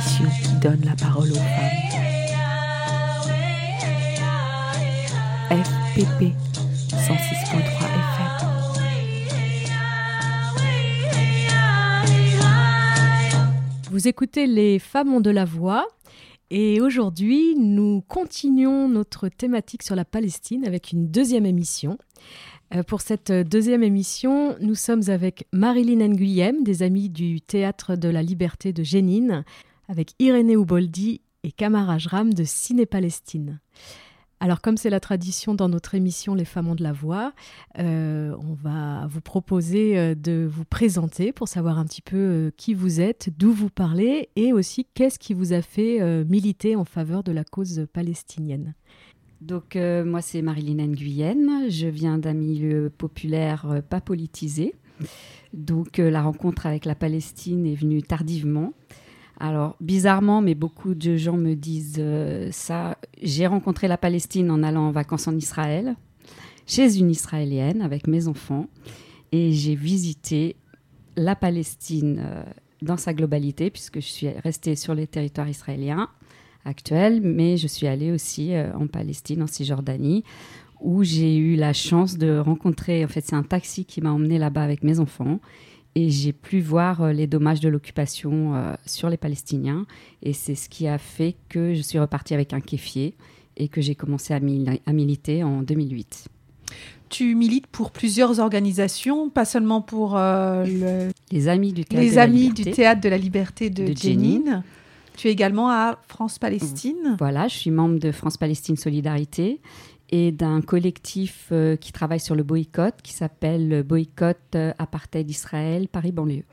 émission qui donne la parole aux femmes. FPP 106.3 FM. Vous écoutez Les Femmes ont de la voix et aujourd'hui nous continuons notre thématique sur la Palestine avec une deuxième émission. Euh, pour cette deuxième émission, nous sommes avec Marilyn Nguyem, des Amis du Théâtre de la Liberté de Génine, avec Irénée Ouboldi et Kamara Jram de Ciné Palestine. Alors, comme c'est la tradition dans notre émission Les Femmes ont de la voix, euh, on va vous proposer euh, de vous présenter pour savoir un petit peu euh, qui vous êtes, d'où vous parlez et aussi qu'est-ce qui vous a fait militer en faveur de la cause palestinienne. Donc, moi, c'est Marilyn Nguyen. Je viens d'un milieu populaire pas politisé. Donc, la rencontre avec la Palestine est venue tardivement. Alors, bizarrement, mais beaucoup de gens me disent euh, ça. J'ai rencontré la Palestine en allant en vacances en Israël, chez une Israélienne avec mes enfants, et j'ai visité la Palestine euh, dans sa globalité, puisque je suis restée sur les territoires israéliens actuels, mais je suis allée aussi euh, en Palestine, en Cisjordanie, où j'ai eu la chance de rencontrer, en fait, c'est un taxi qui m'a emmené là-bas avec mes enfants et j'ai pu voir euh, les dommages de l'occupation euh, sur les Palestiniens. Et c'est ce qui a fait que je suis repartie avec un kéfier et que j'ai commencé à, militer en 2008. Tu milites pour plusieurs organisations, pas seulement pour euh, les Amis du Théâtre, les de, amis la Liberté, du théâtre de la Liberté de, de Tu es également à France-Palestine. Voilà, je suis membre de France-Palestine Solidarité et d'un collectif euh, qui travaille sur le boycott, qui s'appelle Boycott euh, Apartheid Israël Paris banlieue.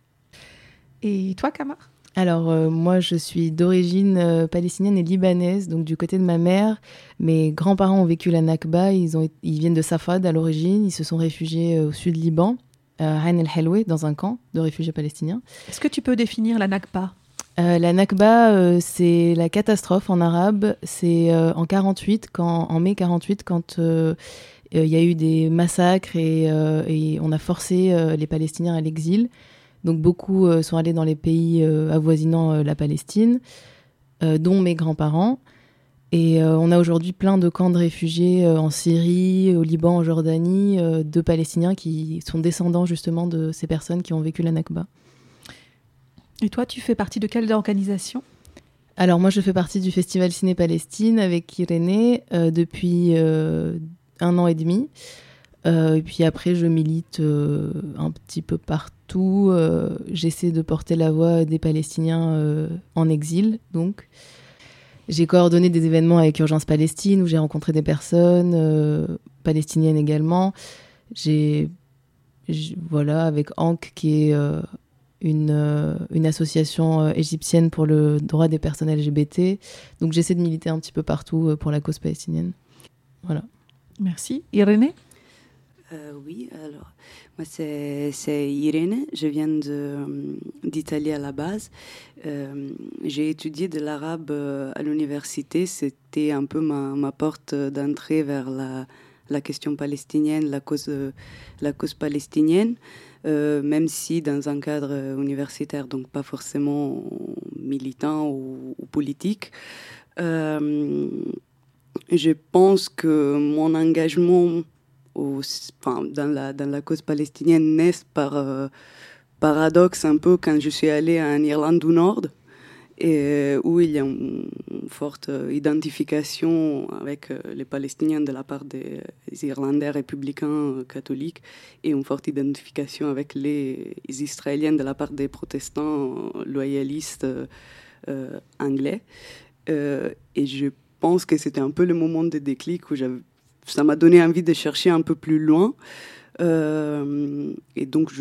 Et toi, Kamar? Alors euh, moi je suis d'origine palestinienne et libanaise, donc du côté de ma mère. Mes grands-parents ont vécu la Nakba, ils, ont, ils viennent de Safad à l'origine, ils se sont réfugiés au sud Liban, à Hain el-Helwe, dans un camp de réfugiés palestiniens. Est-ce que tu peux définir la Nakba? Euh, la Nakba, euh, c'est la catastrophe en arabe. C'est euh, en 48, quand, en mai 48, quand il y a eu des massacres et, on a forcé les Palestiniens à l'exil. Donc beaucoup sont allés dans les pays avoisinant la Palestine, dont mes grands-parents. Et on a aujourd'hui plein de camps de réfugiés en Syrie, au Liban, en Jordanie, de Palestiniens qui sont descendants justement de ces personnes qui ont vécu la Nakba. Et toi, tu fais partie de quelle organisation? Alors moi, je fais partie du Festival Ciné Palestine avec Irénée euh, depuis euh, un an et demi. Euh, et puis après, je milite un petit peu partout. J'essaie de porter la voix des Palestiniens en exil, donc. J'ai coordonné des événements avec Urgence Palestine où j'ai rencontré des personnes palestiniennes également. J'ai voilà avec Ank qui est une, euh, une association euh, égyptienne pour le droit des personnes LGBT. Donc j'essaie de militer un petit peu partout euh, pour la cause palestinienne. Voilà. Merci. Irénée Oui, alors moi c'est Irène, je viens d'Italie à la base. J'ai étudié de l'arabe à l'université, c'était un peu ma, ma porte d'entrée vers la, la, question palestinienne, la cause, la cause palestinienne. Euh, même si dans un cadre universitaire, donc pas forcément militant ou, politique. Euh, je pense que mon engagement dans, la, cause palestinienne naît par euh, paradoxe un peu quand je suis allée en Irlande du Nord et euh, où il y a une, forte identification avec euh, les Palestiniens de la part des Irlandais républicains euh, catholiques et une forte identification avec les Israéliens de la part des protestants loyalistes anglais. et je pense que c'était un peu le moment de déclic où ça m'a donné envie de chercher un peu plus loin. et donc,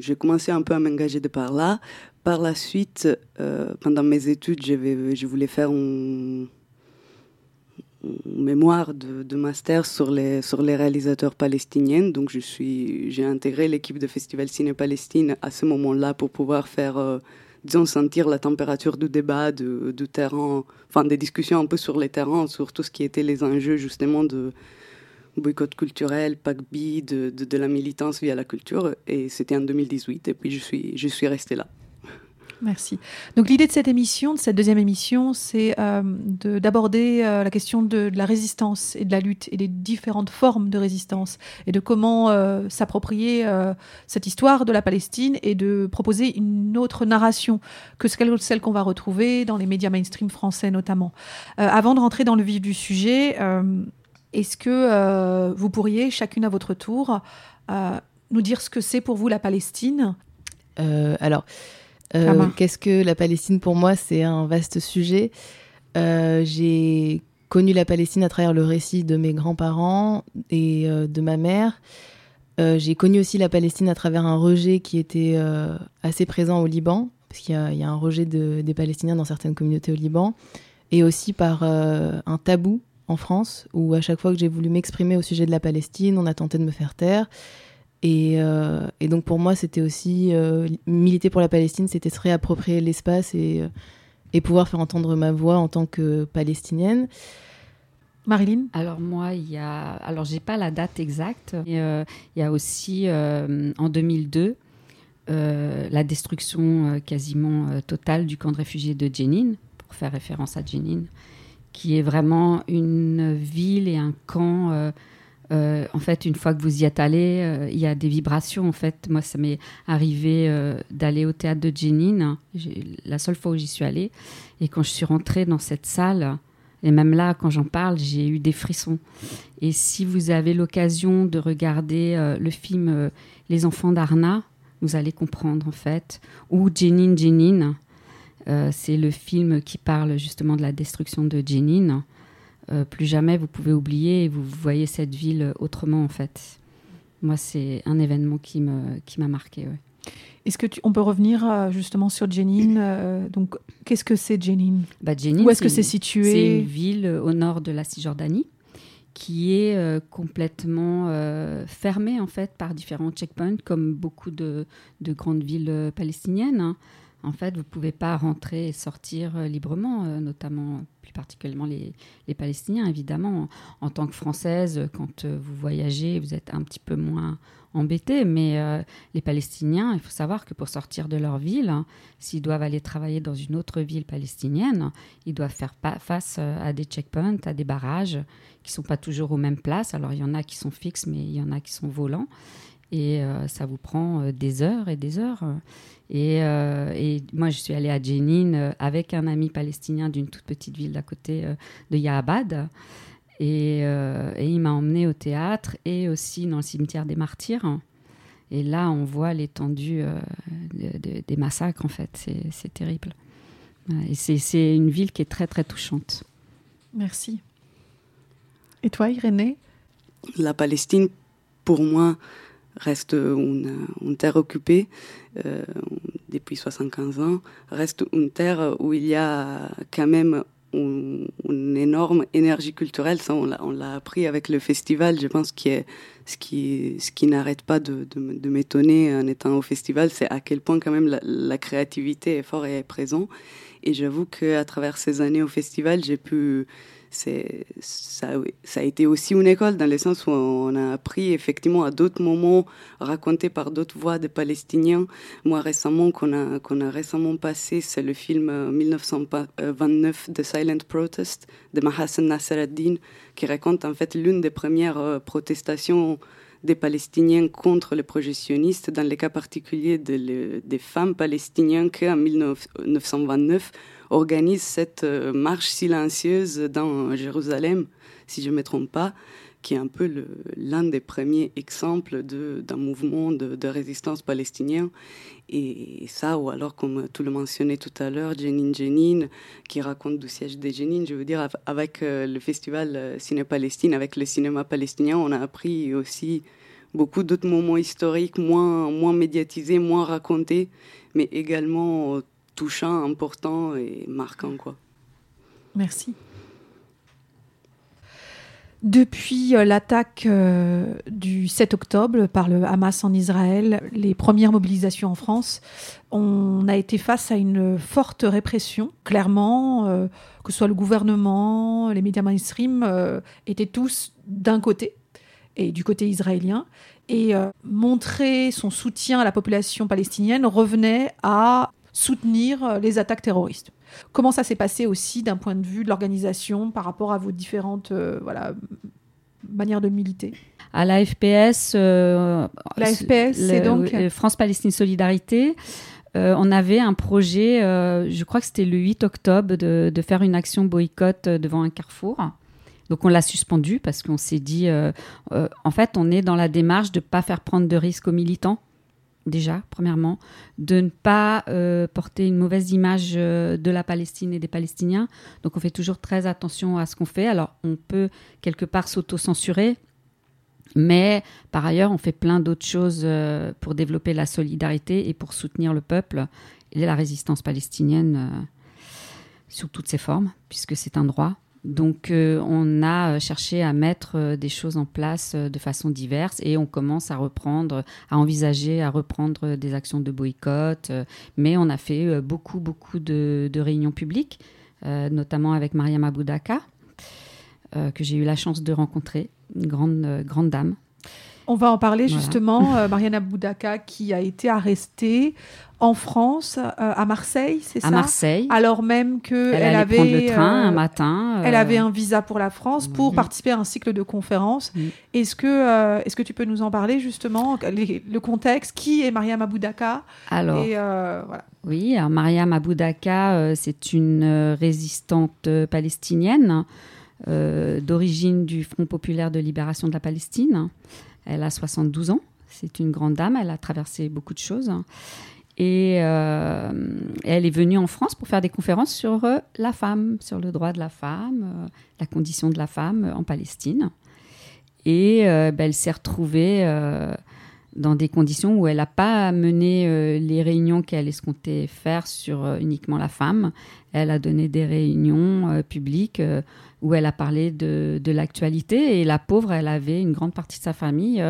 j'ai commencé un peu à m'engager de par là. Par la suite, euh, pendant mes études, je voulais faire un, mémoire de, master sur les, sur les réalisateurs palestiniens. Donc, j'ai intégré l'équipe de Festival Ciné Palestine à ce moment-là pour pouvoir faire, euh, disons, sentir la température du débat, du, terrain, enfin, des discussions un peu sur les terrains, sur tout ce qui était les enjeux, justement, de boycott culturel, PACBI, de, de, de la militance via la culture. Et c'était en 2018. Et puis, je suis, je suis restée là. Merci. Donc l'idée de cette émission, de cette deuxième émission, c'est euh, de- d'aborder euh, la question de, la résistance et de la lutte et des différentes formes de résistance et de comment euh, s'approprier cette histoire de la Palestine et de proposer une autre narration que celle, qu'on va retrouver dans les médias mainstream français notamment. Avant de rentrer dans le vif du sujet, est-ce que vous pourriez, chacune à votre tour, nous dire ce que c'est pour vous la Palestine? Alors, euh, Kama. qu'est-ce que la Palestine pour moi C'est un vaste sujet. Euh, J'ai connu la Palestine à travers le récit de mes grands-parents et euh, de ma mère. J'ai connu aussi la Palestine à travers un rejet qui était assez présent au Liban, parce qu'il y, a- il y a un rejet de- des Palestiniens dans certaines communautés au Liban, et aussi par un tabou en France, où à chaque fois que j'ai voulu m'exprimer au sujet de la Palestine, on a tenté de me faire taire. Et, euh, et donc pour moi, c'était aussi euh, militer pour la Palestine, c'était se réapproprier l'espace et, euh, et pouvoir faire entendre ma voix en tant que palestinienne. Marilyn? Alors moi, il y a, alors j'ai pas la date exacte. mais, euh, il y a aussi euh, en 2002 euh, la destruction euh, quasiment euh, totale du camp de réfugiés de Jenin, pour faire référence à Jenin, qui est vraiment une ville et un camp. Euh, en fait, une fois que vous y êtes allé, euh, il y a des vibrations. En fait, moi, ça m'est arrivé euh, d'aller au théâtre de Jenin, la seule fois où j'y suis allée, et quand je suis rentrée dans cette salle. Et même là, quand j'en parle, j'ai eu des frissons. Et si vous avez l'occasion de regarder le film Les enfants d'Arna, vous allez comprendre en fait. Ou Jenin Jenin, c'est le film qui parle justement de la destruction de Jenin. Euh, plus jamais vous pouvez oublier et vous voyez cette ville autrement en fait. Moi, c'est un événement qui me qui m'a marqué. ouais. Est-ce que tu- on peut revenir euh, justement sur Jenin euh, Donc, qu'est-ce que c'est Jenin? Bah, Jenin, Où est-ce que c'est C'est situé? une ville au nord de la Cisjordanie qui est euh, complètement euh, fermée en fait par différents checkpoints comme beaucoup de, de grandes villes palestiniennes. hein. En fait, vous ne pouvez pas rentrer et sortir euh, librement, euh, notamment plus particulièrement les, les Palestiniens, évidemment. En tant que Française, euh, quand euh, vous voyagez, vous êtes un petit peu moins embêté, mais euh, les Palestiniens, il faut savoir que pour sortir de leur ville, hein, s'ils doivent aller travailler dans une autre ville palestinienne, ils doivent faire face euh, à des checkpoints, à des barrages qui sont pas toujours aux mêmes places. Alors il y en a qui sont fixes, mais il y en a qui sont volants. Et euh, ça vous prend euh, des heures et des heures. Et, euh, et moi, je suis allée à Jenin euh, avec un ami palestinien d'une toute petite ville d'à côté euh, de Yahabad. Et, euh, et il m'a emmené au théâtre et aussi dans le cimetière des martyrs. Et là, on voit l'étendue euh, de- de- des massacres, en fait. C'est- terrible. Et c'est- c'est une ville qui est très, très touchante. Merci. Et toi, Irénée? La Palestine, pour moi, reste une, terre occupée euh, depuis 75 ans, reste une terre où il y a quand même une, énorme énergie culturelle. Ça, on l'a- appris avec le festival. Je pense que ce qui, ce qui n'arrête pas de, m'étonner en étant au festival, c'est à quel point quand même la, la créativité est forte et est présente. Et j'avoue qu'à travers ces années au festival, j'ai pu ça, a été aussi une école dans le sens où on a appris effectivement à d'autres moments racontés par d'autres voix des Palestiniens. Moi récemment qu'on a qu'on a récemment passé, c'est le film euh, 1929 The Silent Protest de Mahassan Nasser ad-Din qui raconte en fait l'une des premières euh, protestations des Palestiniens contre les projectionnistes, dans le cas particulier des femmes palestiniennes qui, en 1929, organisent cette euh, marche silencieuse dans Jérusalem, si je ne me trompe pas, qui est un peu l'un des premiers exemples d'un mouvement de, résistance palestinien. Et ça, ou alors, comme tu le mentionnais tout à l'heure, Jenin Jenin, qui raconte du siège de Jenin, je veux dire, av- avec euh, le festival euh, Ciné-Palestine, avec le cinéma palestinien, on a appris aussi beaucoup d'autres moments historiques moins, moins médiatisés, moins racontés, mais également euh, touchants, importants et marquants. Quoi. Merci. Depuis euh, l'attaque euh, du 7 octobre par le Hamas en Israël, les premières mobilisations en France, on a été face à une forte répression. Clairement, euh, que ce soit le gouvernement, les médias mainstream, étaient tous d'un côté et du côté israélien. Et montrer son soutien à la population palestinienne revenait à soutenir les attaques terroristes. Comment ça s'est passé aussi d'un point de vue de l'organisation par rapport à vos différentes euh, voilà, manières de militer? À la FPS, euh, La FPS, c'est donc le France-Palestine Solidarité, euh, on avait un projet, euh, je crois que c'était le 8 octobre, de, de faire une action boycott devant un carrefour. Donc on l'a suspendu parce qu'on s'est dit, euh, en fait, on est dans la démarche de ne pas faire prendre de risques aux militants, déjà, premièrement, de ne pas euh, porter une mauvaise image euh, de la Palestine et des Palestiniens. Donc on fait toujours très attention à ce qu'on fait. Alors on peut quelque part s'auto-censurer, mais par ailleurs, on fait plein d'autres choses euh, pour développer la solidarité et pour soutenir le peuple et la résistance palestinienne sous toutes ses formes, puisque c'est un droit. Donc, euh, on a euh, cherché à mettre euh, des choses en place de façon diverse et on commence à reprendre, à envisager, à reprendre des actions de boycott. mais on a fait beaucoup, beaucoup de, réunions publiques, notamment avec Mariam Aboudaka, que j'ai eu la chance de rencontrer, une grande, grande dame. On va en parler Voilà. justement. Euh, Mariana Boudaka qui a été arrêtée en France, euh, à Marseille, c'est ça? À Marseille, Alors même que elle, elle, avait prendre le train euh, un matin. Elle euh, avait un visa pour la France pour participer à un cycle de conférences. Est-ce que, est-ce que tu peux nous en parler justement les- Le contexte, qui est Mariam Aboudaka Alors, Et voilà. Oui, alors Mariam Aboudaka, c'est une résistante palestinienne d'origine du Front populaire de libération de la Palestine. Elle a 72 ans, c'est une grande dame, elle a traversé beaucoup de choses. Et euh, elle est venue en France pour faire des conférences sur euh, la femme, sur le droit de la femme, euh, la condition de la femme en Palestine. Et ben, elle s'est retrouvée dans des conditions où elle n'a pas mené euh, les réunions qu'elle escomptait faire sur euh, uniquement la femme. Elle a donné des réunions euh, publiques où elle a parlé de, de l'actualité. Et la pauvre, elle avait une grande partie de sa famille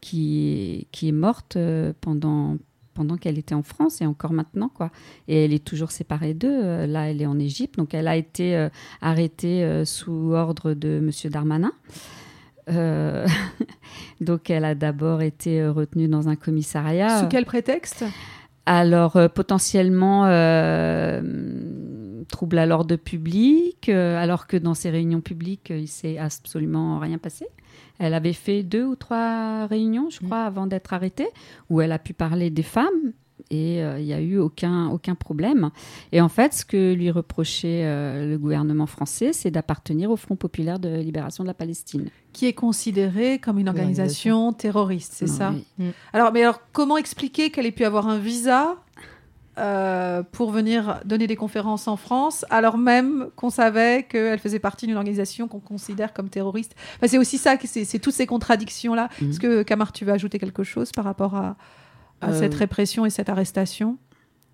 qui, qui est morte pendant, pendant qu'elle était en France et encore maintenant. quoi. Et elle est toujours séparée d'eux. Là, elle est en Égypte. Donc, elle a été arrêtée sous ordre de M. Darmanin. Euh, donc, elle a d'abord été euh, retenue dans un commissariat. Sous quel prétexte? Alors, euh, potentiellement, euh, trouble à l'ordre public, alors que dans ces réunions publiques, il s'est absolument rien passé. Elle avait fait deux ou trois réunions, je crois, avant d'être arrêtée, où elle a pu parler des femmes. Et euh, il n'y a eu aucun, aucun problème. Et en fait, ce que lui reprochait euh, le gouvernement français, c'est d'appartenir au Front populaire de libération de la Palestine. Qui est considérée comme une organisation terroriste, c'est ça Oui. Alors, mais alors, comment expliquer qu'elle ait pu avoir un visa euh, pour venir donner des conférences en France, alors même qu'on savait qu'elle faisait partie d'une organisation qu'on considère comme terroriste? Enfin, C'est aussi ça, que c'est toutes ces contradictions-là. Mhm. Est-ce que, Camar, tu veux ajouter quelque chose par rapport à, à Euh, cette répression et cette arrestation?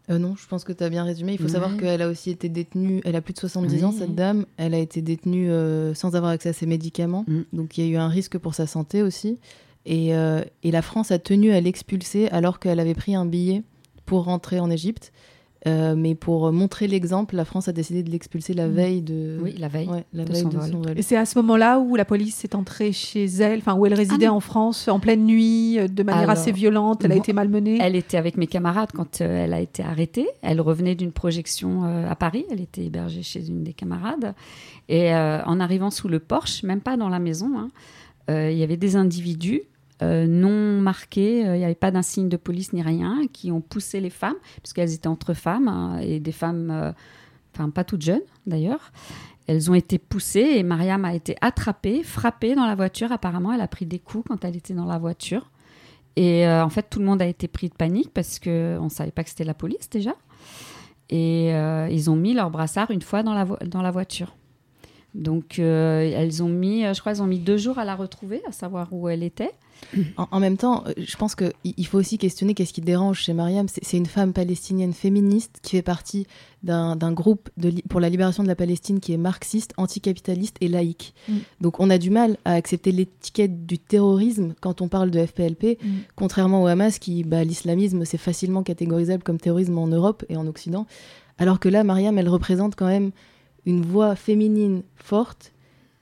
Euh, non, je pense que tu as bien résumé. Il faut Ouais. savoir qu'elle a aussi été détenue, elle a plus de 70 ans, Oui. cette dame. Elle a été détenue euh, sans avoir accès à ses médicaments. Mm. Donc il y a eu un risque pour sa santé aussi. Et, euh, et la France a tenu à l'expulser alors qu'elle avait pris un billet pour rentrer en Égypte. Euh, mais pour montrer l'exemple, la France a décidé de l'expulser la Mm. veille de, Oui, la veille. Ouais, la de veille son de son vol. Et c'est à ce moment-là où la police est entrée chez elle, enfin où elle résidait Ah en France en pleine nuit, euh, de manière Alors, assez violente. Elle a été malmenée. Elle était avec mes camarades quand euh, elle a été arrêtée. Elle revenait d'une projection euh, à Paris. Elle était hébergée chez une des camarades. Et euh, en arrivant sous le porche, même pas dans la maison, hein, euh, il y avait des individus euh, non marqués. euh, Il n'y avait pas d'insigne de police ni rien qui ont poussé les femmes, puisqu'elles étaient entre femmes hein, et des femmes, euh, enfin pas toutes jeunes d'ailleurs. Elles ont été poussées et Mariam a été attrapée, frappée dans la voiture. Apparemment, elle a pris des coups quand elle était dans la voiture. Et en fait, tout le monde a été pris de panique parce qu'on ne savait pas que c'était la police déjà. Et ils ont mis leur brassard une fois dans la, voiture. Donc, elles ont mis, je crois, elles ont mis deux jours à la retrouver, à savoir où elle était. En, en même temps, euh, je pense qu'il il faut aussi questionner qu'est-ce qui dérange chez Mariam. C'est une femme palestinienne féministe qui fait partie d'un groupe de pour la libération de la Palestine qui est marxiste, anticapitaliste et laïque. Mm. Donc on a du mal à accepter l'étiquette du terrorisme quand on parle de FPLP, Mm. contrairement au Hamas qui, bah, l'islamisme, c'est facilement catégorisable comme terrorisme en Europe et en Occident. Alors que là, Mariam, elle représente quand même une voix féminine forte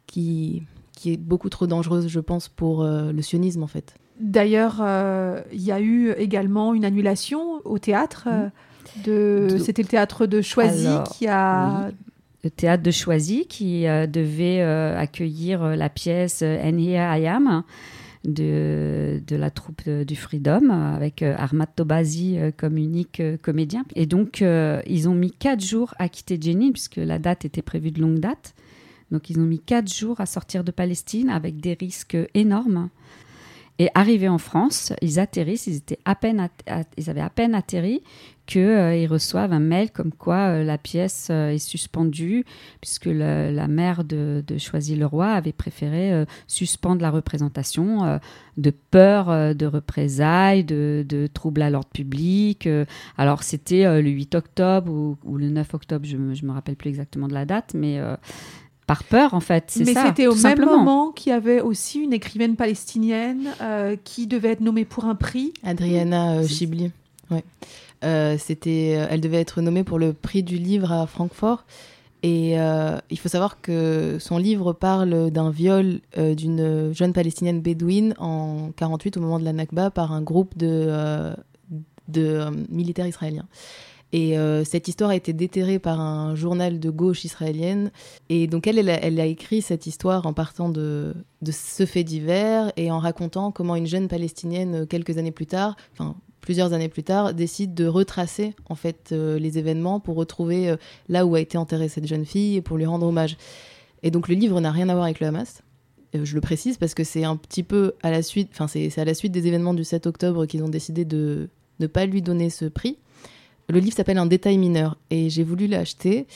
qui, qui est beaucoup trop dangereuse, je pense, pour euh, le sionisme en fait. D'ailleurs, euh, il y a eu également une annulation au théâtre. euh, de... De- C'était le théâtre de Choisy Alors, qui a. le théâtre de Choisy qui euh, devait euh, accueillir euh, la pièce And Here I Am de, de la troupe de- du Freedom avec euh, Tobazi euh, comme unique euh, comédien. Et donc, euh, ils ont mis quatre jours à quitter Jenin puisque la date était prévue de longue date. Donc, ils ont mis quatre jours à sortir de Palestine avec des risques énormes. Et arrivés en France, ils atterrissent, ils, étaient à peine ils avaient à peine atterri qu'ils reçoivent un mail comme quoi euh, la pièce euh, est suspendue, puisque la mère de, de Choisy-le-Roi avait préféré euh, suspendre la représentation euh, de peur euh, de représailles, de, troubles à l'ordre public. euh. alors c'était euh, le 8 octobre ou, le 9 octobre, je ne me rappelle plus exactement de la date, mais euh, par peur en fait, c'est Mais c'était au même simplement. moment qu'il y avait aussi une écrivaine palestinienne euh, qui devait être nommée pour un prix. Adriana euh, Chibli. Ouais. Euh, c'était, euh, elle devait être nommée pour le prix du livre à Francfort. Et euh, il faut savoir que son livre parle d'un viol euh, d'une jeune palestinienne bédouine en 48 au moment de la Nakba par un groupe de, euh, de euh, militaires israéliens. Et euh, cette histoire a été déterrée par un journal de gauche israélienne. Et donc elle, a, écrit cette histoire en partant de, ce fait divers et en racontant comment une jeune palestinienne, quelques années plus tard, enfin plusieurs années plus tard, décide de retracer en fait euh, les événements pour retrouver euh, là où a été enterrée cette jeune fille et pour lui rendre hommage. Et donc le livre n'a rien à voir avec le Hamas. Je le précise parce que c'est un petit peu à la suite, enfin c'est à la suite des événements du 7 octobre qu'ils ont décidé de ne pas lui donner ce prix. Le livre s'appelle Un détail mineur et j'ai voulu l'acheter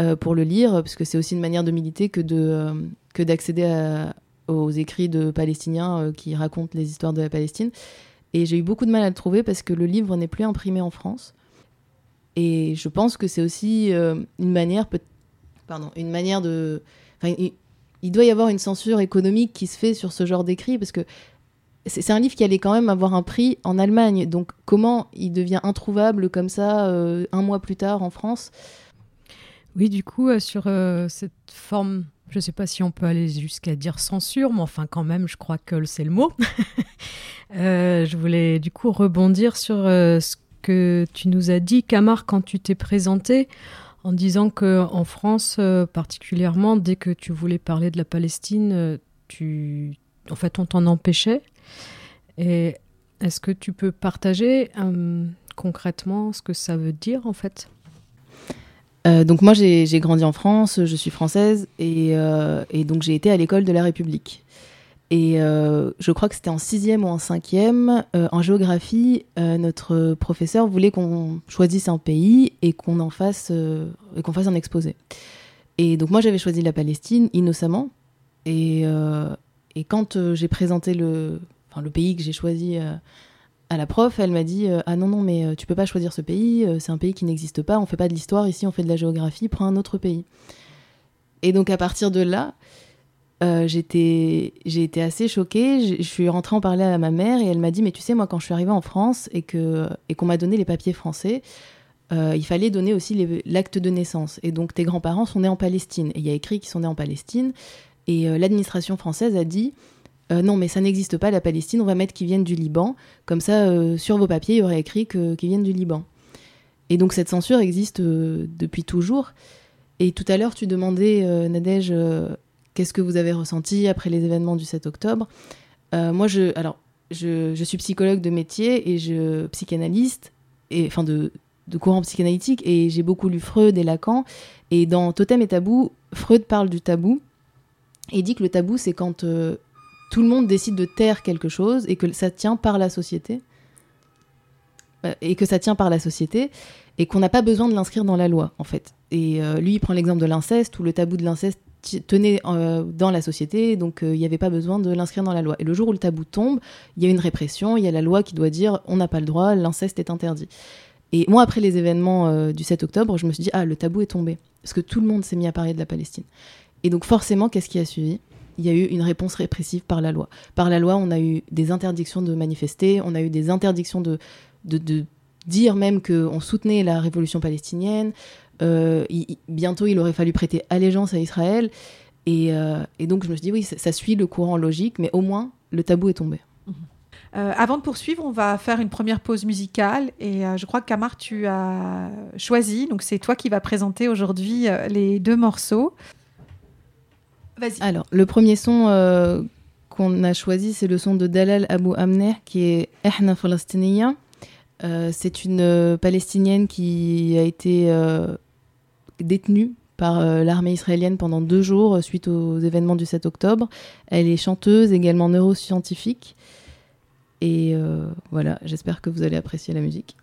euh, pour le lire parce que c'est aussi une manière de militer que de euh, que d'accéder aux écrits de Palestiniens euh, qui racontent les histoires de la Palestine. Et j'ai eu beaucoup de mal à le trouver parce que le livre n'est plus imprimé en France. Et je pense que c'est aussi une manière, pardon, une manière de. Il, il doit y avoir une censure économique qui se fait sur ce genre d'écrit parce que c'est un livre qui allait quand même avoir un prix en Allemagne. Donc comment il devient introuvable comme ça euh, un mois plus tard en France? Oui, du coup, euh, sur euh, cette forme, je ne sais pas si on peut aller jusqu'à dire censure, mais enfin quand même, je crois que c'est le mot. Je voulais du coup rebondir sur ce que tu nous as dit, Camar, quand tu t'es présenté, en disant que en France, particulièrement, dès que tu voulais parler de la Palestine, tu, en fait, on t'en empêchait. Et est-ce que tu peux partager euh, concrètement ce que ça veut dire en fait? Euh, donc moi j'ai grandi en France, je suis française et, euh, et donc j'ai été à l'école de la République. Et je crois que c'était en sixième ou en cinquième, en géographie, notre professeur voulait qu'on choisisse un pays et qu'on en fasse et qu'on fasse un exposé. Et donc moi j'avais choisi la Palestine innocemment. Et, quand j'ai présenté le, enfin, le pays que j'ai choisi euh, à la prof, elle m'a dit euh, ah non non mais euh, tu peux pas choisir ce pays, euh, c'est un pays qui n'existe pas, on fait pas de l'histoire ici, on fait de la géographie, prends un autre pays. Et donc à partir de là, j'étais j'ai été assez choquée. Je, suis rentrée en parler à ma mère et elle m'a dit mais tu sais moi quand je suis arrivée en France et que et qu'on m'a donné les papiers français, il fallait donner aussi l'acte de naissance. Et donc tes grands-parents sont nés en Palestine et il y a écrit qu'ils sont nés en Palestine et l'administration française a dit euh, non mais ça n'existe pas la Palestine, on va mettre qu'ils viennent du Liban. Comme ça euh, sur vos papiers il y aurait écrit qu'ils viennent du Liban. Et donc cette censure existe euh, depuis toujours. Et tout à l'heure, tu demandais, Nadège, qu'est-ce que vous avez ressenti après les événements du 7 octobre Moi, je, alors, je, suis psychologue de métier et je psychanalyste, et, enfin de, courant psychanalytique, et j'ai beaucoup lu Freud et Lacan. Et dans Totem et Tabou, Freud parle du tabou et dit que le tabou, c'est quand tout le monde décide de taire quelque chose et que ça tient par la société. Euh, et que ça tient par la société et qu'on n'a pas besoin de l'inscrire dans la loi en fait. Et euh, lui il prend l'exemple de l'inceste où le tabou de l'inceste tenait euh, dans la société donc il n'y avait pas besoin de l'inscrire dans la loi. Et le jour où le tabou tombe, il y a une répression, il y a la loi qui doit dire on n'a pas le droit, l'inceste est interdit. Et moi après les événements du 7 octobre, je me suis dit ah le tabou est tombé parce que tout le monde s'est mis à parler de la Palestine. Et donc forcément qu'est-ce qui a suivi? Il y a eu une réponse répressive par la loi. Par la loi, on a eu des interdictions de manifester, on a eu des interdictions de, dire même qu'on soutenait la révolution palestinienne. Euh, bientôt, il aurait fallu prêter allégeance à Israël. Et, euh, donc, je me suis dit, oui, ça, suit le courant logique, mais au moins, le tabou est tombé. Euh, avant de poursuivre, on va faire une première pause musicale et je crois que tu as choisi, donc c'est toi qui vas présenter aujourd'hui les deux morceaux. Alors, le premier son euh, qu'on a choisi, c'est le son de Dalal Abou Amner, qui est Ehna Falastiniya. Euh, c'est une euh, Palestinienne qui a été détenue par l'armée israélienne pendant deux jours suite aux événements du 7 octobre. Elle est chanteuse, également neuroscientifique. Et voilà, j'espère que vous allez apprécier la musique.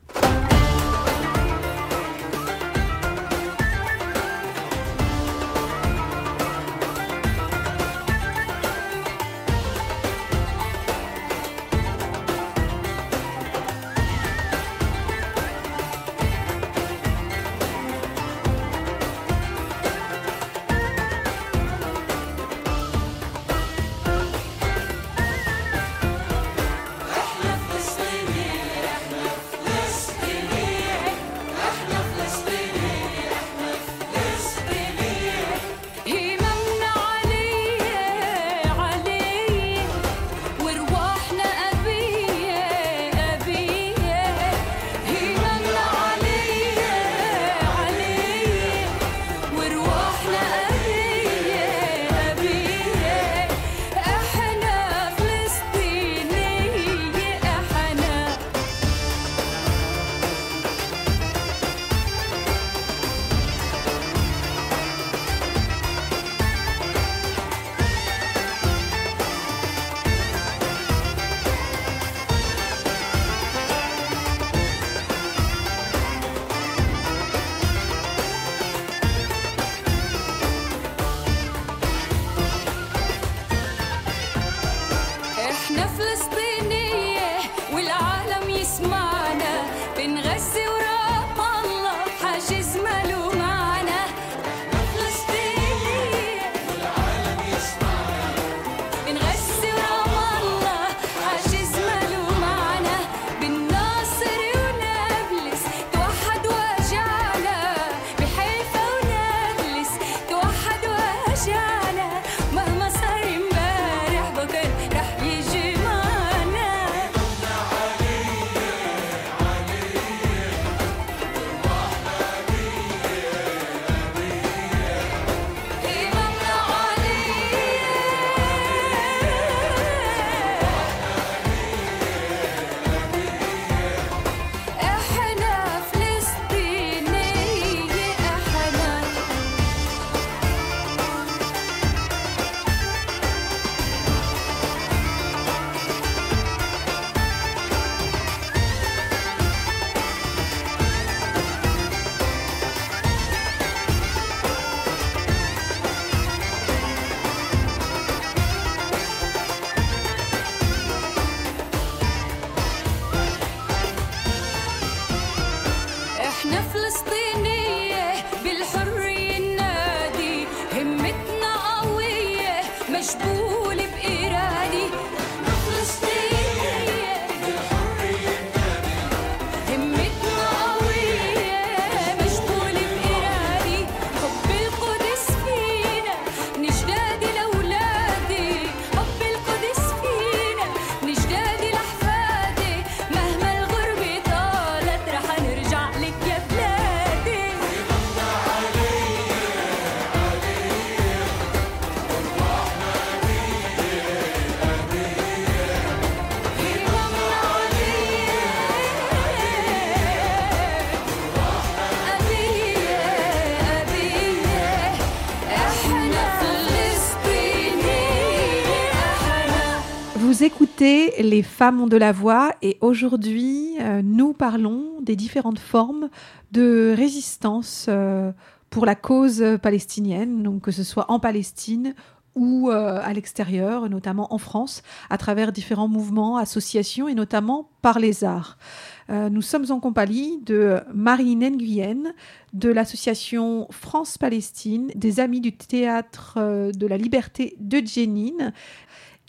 Écoutez Les femmes ont de la voix et aujourd'hui euh, nous parlons des différentes formes de résistance euh, pour la cause palestinienne, donc que ce soit en Palestine ou euh, à l'extérieur, notamment en France, à travers différents mouvements, associations et notamment par les arts. Nous sommes en compagnie de Marie Nguyen de l'association France-Palestine, des Amis du Théâtre de la Liberté de Jenin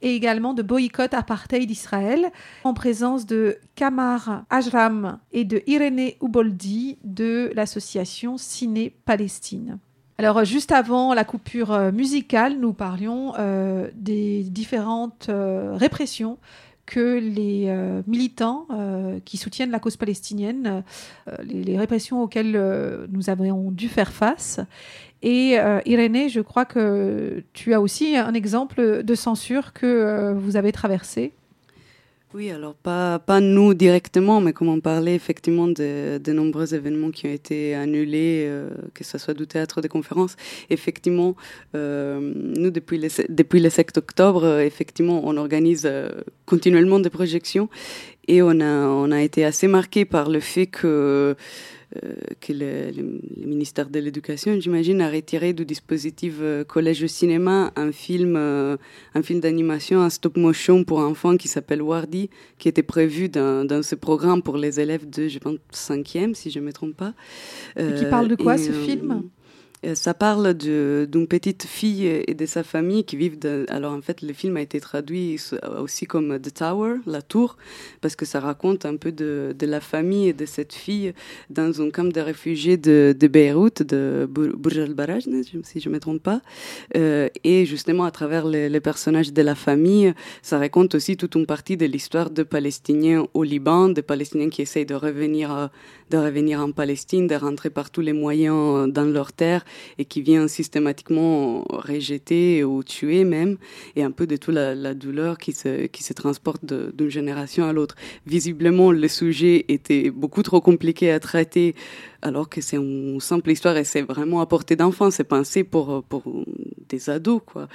et également de Boycott Apartheid d'Israël, en présence de Kamar Ajram et de Irénée Uboldi de l'association Ciné Palestine. Alors, juste avant la coupure euh, musicale, nous parlions euh, des différentes euh, répressions que les militants qui soutiennent la cause palestinienne, les, répressions auxquelles nous avons dû faire face. Et euh, Irénée, je crois que tu as aussi un exemple de censure que euh, vous avez traversé. Oui, alors pas, pas nous directement, mais comme on parlait effectivement de, nombreux événements qui ont été annulés, euh, que ce soit du théâtre, des conférences. Effectivement, euh, nous, depuis le, depuis le 7 octobre, effectivement, on organise continuellement des projections et on a, on a été assez marqué par le fait que que le, le- le ministère de l'Éducation, j'imagine, a retiré du dispositif euh, Collège au cinéma un film, euh, un film d'animation, un stop motion pour enfants qui s'appelle Wardy, qui était prévu dans, dans ce programme pour les élèves de, je pense, 5e, si je ne me trompe pas. Et qui parle de quoi, et, ce film? euh, ça parle de- d'une petite fille et de sa famille qui vivent. dans- alors en fait, le film a été traduit aussi comme The Tower, la tour, parce que ça raconte un peu de, de la famille et de cette fille dans un camp de réfugiés de, de Beyrouth, de Bur- Burj al-Baraj, si je ne me trompe pas. Euh, et justement, à travers les, personnages de la famille, ça raconte aussi toute une partie de l'histoire de Palestiniens au Liban, de Palestiniens qui essayent de revenir, euh, de revenir en Palestine, de rentrer par tous les moyens euh, dans leur terre et qui viennent systématiquement rejeter ou tuer même, et un peu de toute la, douleur qui se, qui se transporte d'une génération à l'autre. Visiblement, le sujet était beaucoup trop compliqué à traiter, alors que c'est une simple histoire et c'est vraiment à portée d'enfant, c'est pensé pour, pour des ados, quoi.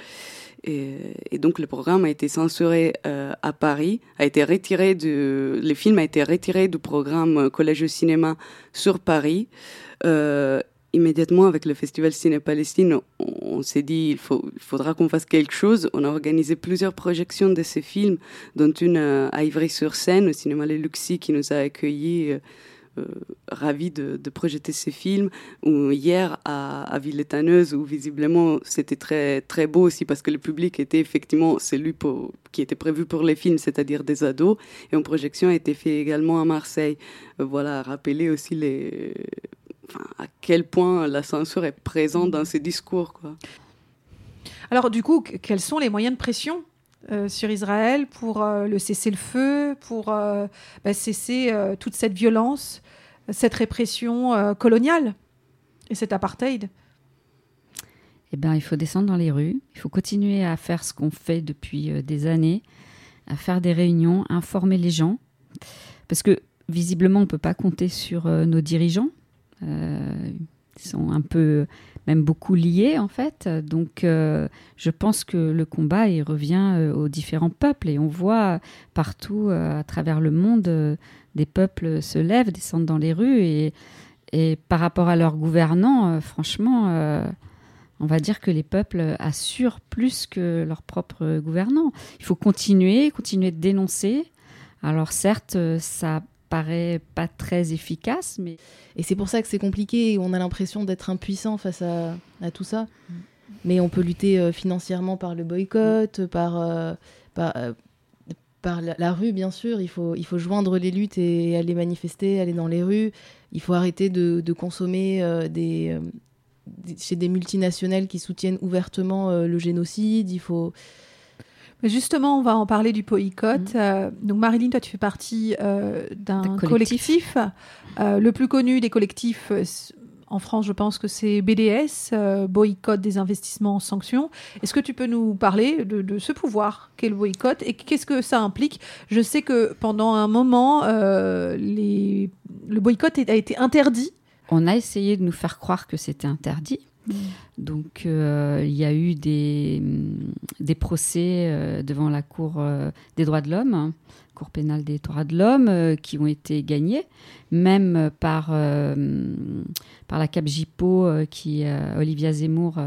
Et, donc le programme a été censuré euh, à Paris, a été retiré du, le film a été retiré du programme Collège cinéma sur Paris. Euh, immédiatement avec le festival Ciné Palestine, on, s'est dit il, faut, faudra qu'on fasse quelque chose. On a organisé plusieurs projections de ces films, dont une euh, à Ivry-sur-Seine, au cinéma Les Luxi, qui nous a accueillis. Euh, ravis de, projeter ces films. Ou hier à, à Villetaneuse, où visiblement c'était très, très beau aussi parce que le public était effectivement celui qui était prévu pour les films, c'est-à-dire des ados. Et une projection a été faite également à Marseille. Euh, voilà, rappeler aussi les, à quel point la censure est présente dans ces discours. Alors du coup, que- quels sont les moyens de pression? Euh, sur Israël pour euh, le cessez-le-feu, pour euh, bah, cesser toute cette violence, cette répression coloniale et cet apartheid. Eh ben, il faut descendre dans les rues, il faut continuer à faire ce qu'on fait depuis des années, à faire des réunions, informer les gens, parce que visiblement, on ne peut pas compter sur nos dirigeants. Sont un peu, même beaucoup liés en fait. Donc, euh, je pense que le combat, il revient euh, aux différents peuples et on voit partout euh, à travers le monde des peuples se lèvent, descendent dans les rues et, et par rapport à leurs gouvernants, franchement. on va dire que les peuples assurent plus que leurs propres gouvernants. Il faut continuer, continuer de dénoncer. Alors certes, ça paraît pas très efficace, mais Et c'est pour ça que c'est compliqué on a l'impression d'être impuissant face à, tout ça. Mais on peut lutter euh, financièrement par le boycott, par, euh, par, euh, la, rue, bien sûr. Il faut, il faut joindre les luttes et aller manifester, aller dans les rues. Il faut arrêter de, consommer chez des multinationales qui soutiennent ouvertement le génocide. Il faut... Justement, on va en parler du boycott. Mhm. Euh, donc, Marilyn, toi, tu fais partie euh, d'un collectif. collectif. Euh, le plus connu des collectifs en France, je pense que c'est BDS, boycott des investissements en sanctions. Est-ce que tu peux nous parler de, de ce pouvoir qu'est le boycott et qu'est-ce que ça implique? Je sais que pendant un moment, les... le boycott a été interdit. on a essayé de nous faire croire que c'était interdit. Donc euh, il y a eu des, hum, des procès euh, devant la Cour euh, des droits de l'homme, hein, Cour pénale des droits de l'homme, qui ont été gagnés, même par, hum, par la CAPJIPO, qui, Olivia Zemmour,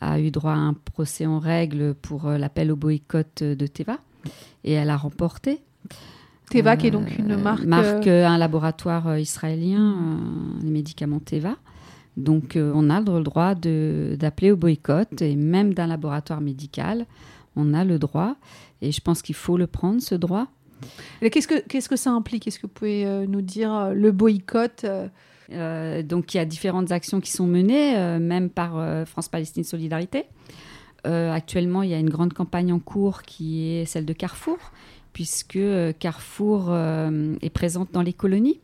a eu droit à un procès en règle pour l'appel au boycott de Teva, et elle a remporté. Teva, qui est donc une marque. marque un laboratoire israélien, les médicaments Teva. Donc euh, on a le droit d'appeler au boycott et même d'un laboratoire médical, on a le droit et je pense qu'il faut le prendre ce droit. et Qu'est-ce que ça implique? Est-ce que vous pouvez euh, nous dire euh, le boycott euh, donc il y a différentes actions qui sont menées, euh, même par euh, France-Palestine Solidarité. Actuellement, il y a une grande campagne en cours qui est celle de Carrefour, puisque euh, Carrefour euh, est présente dans les colonies.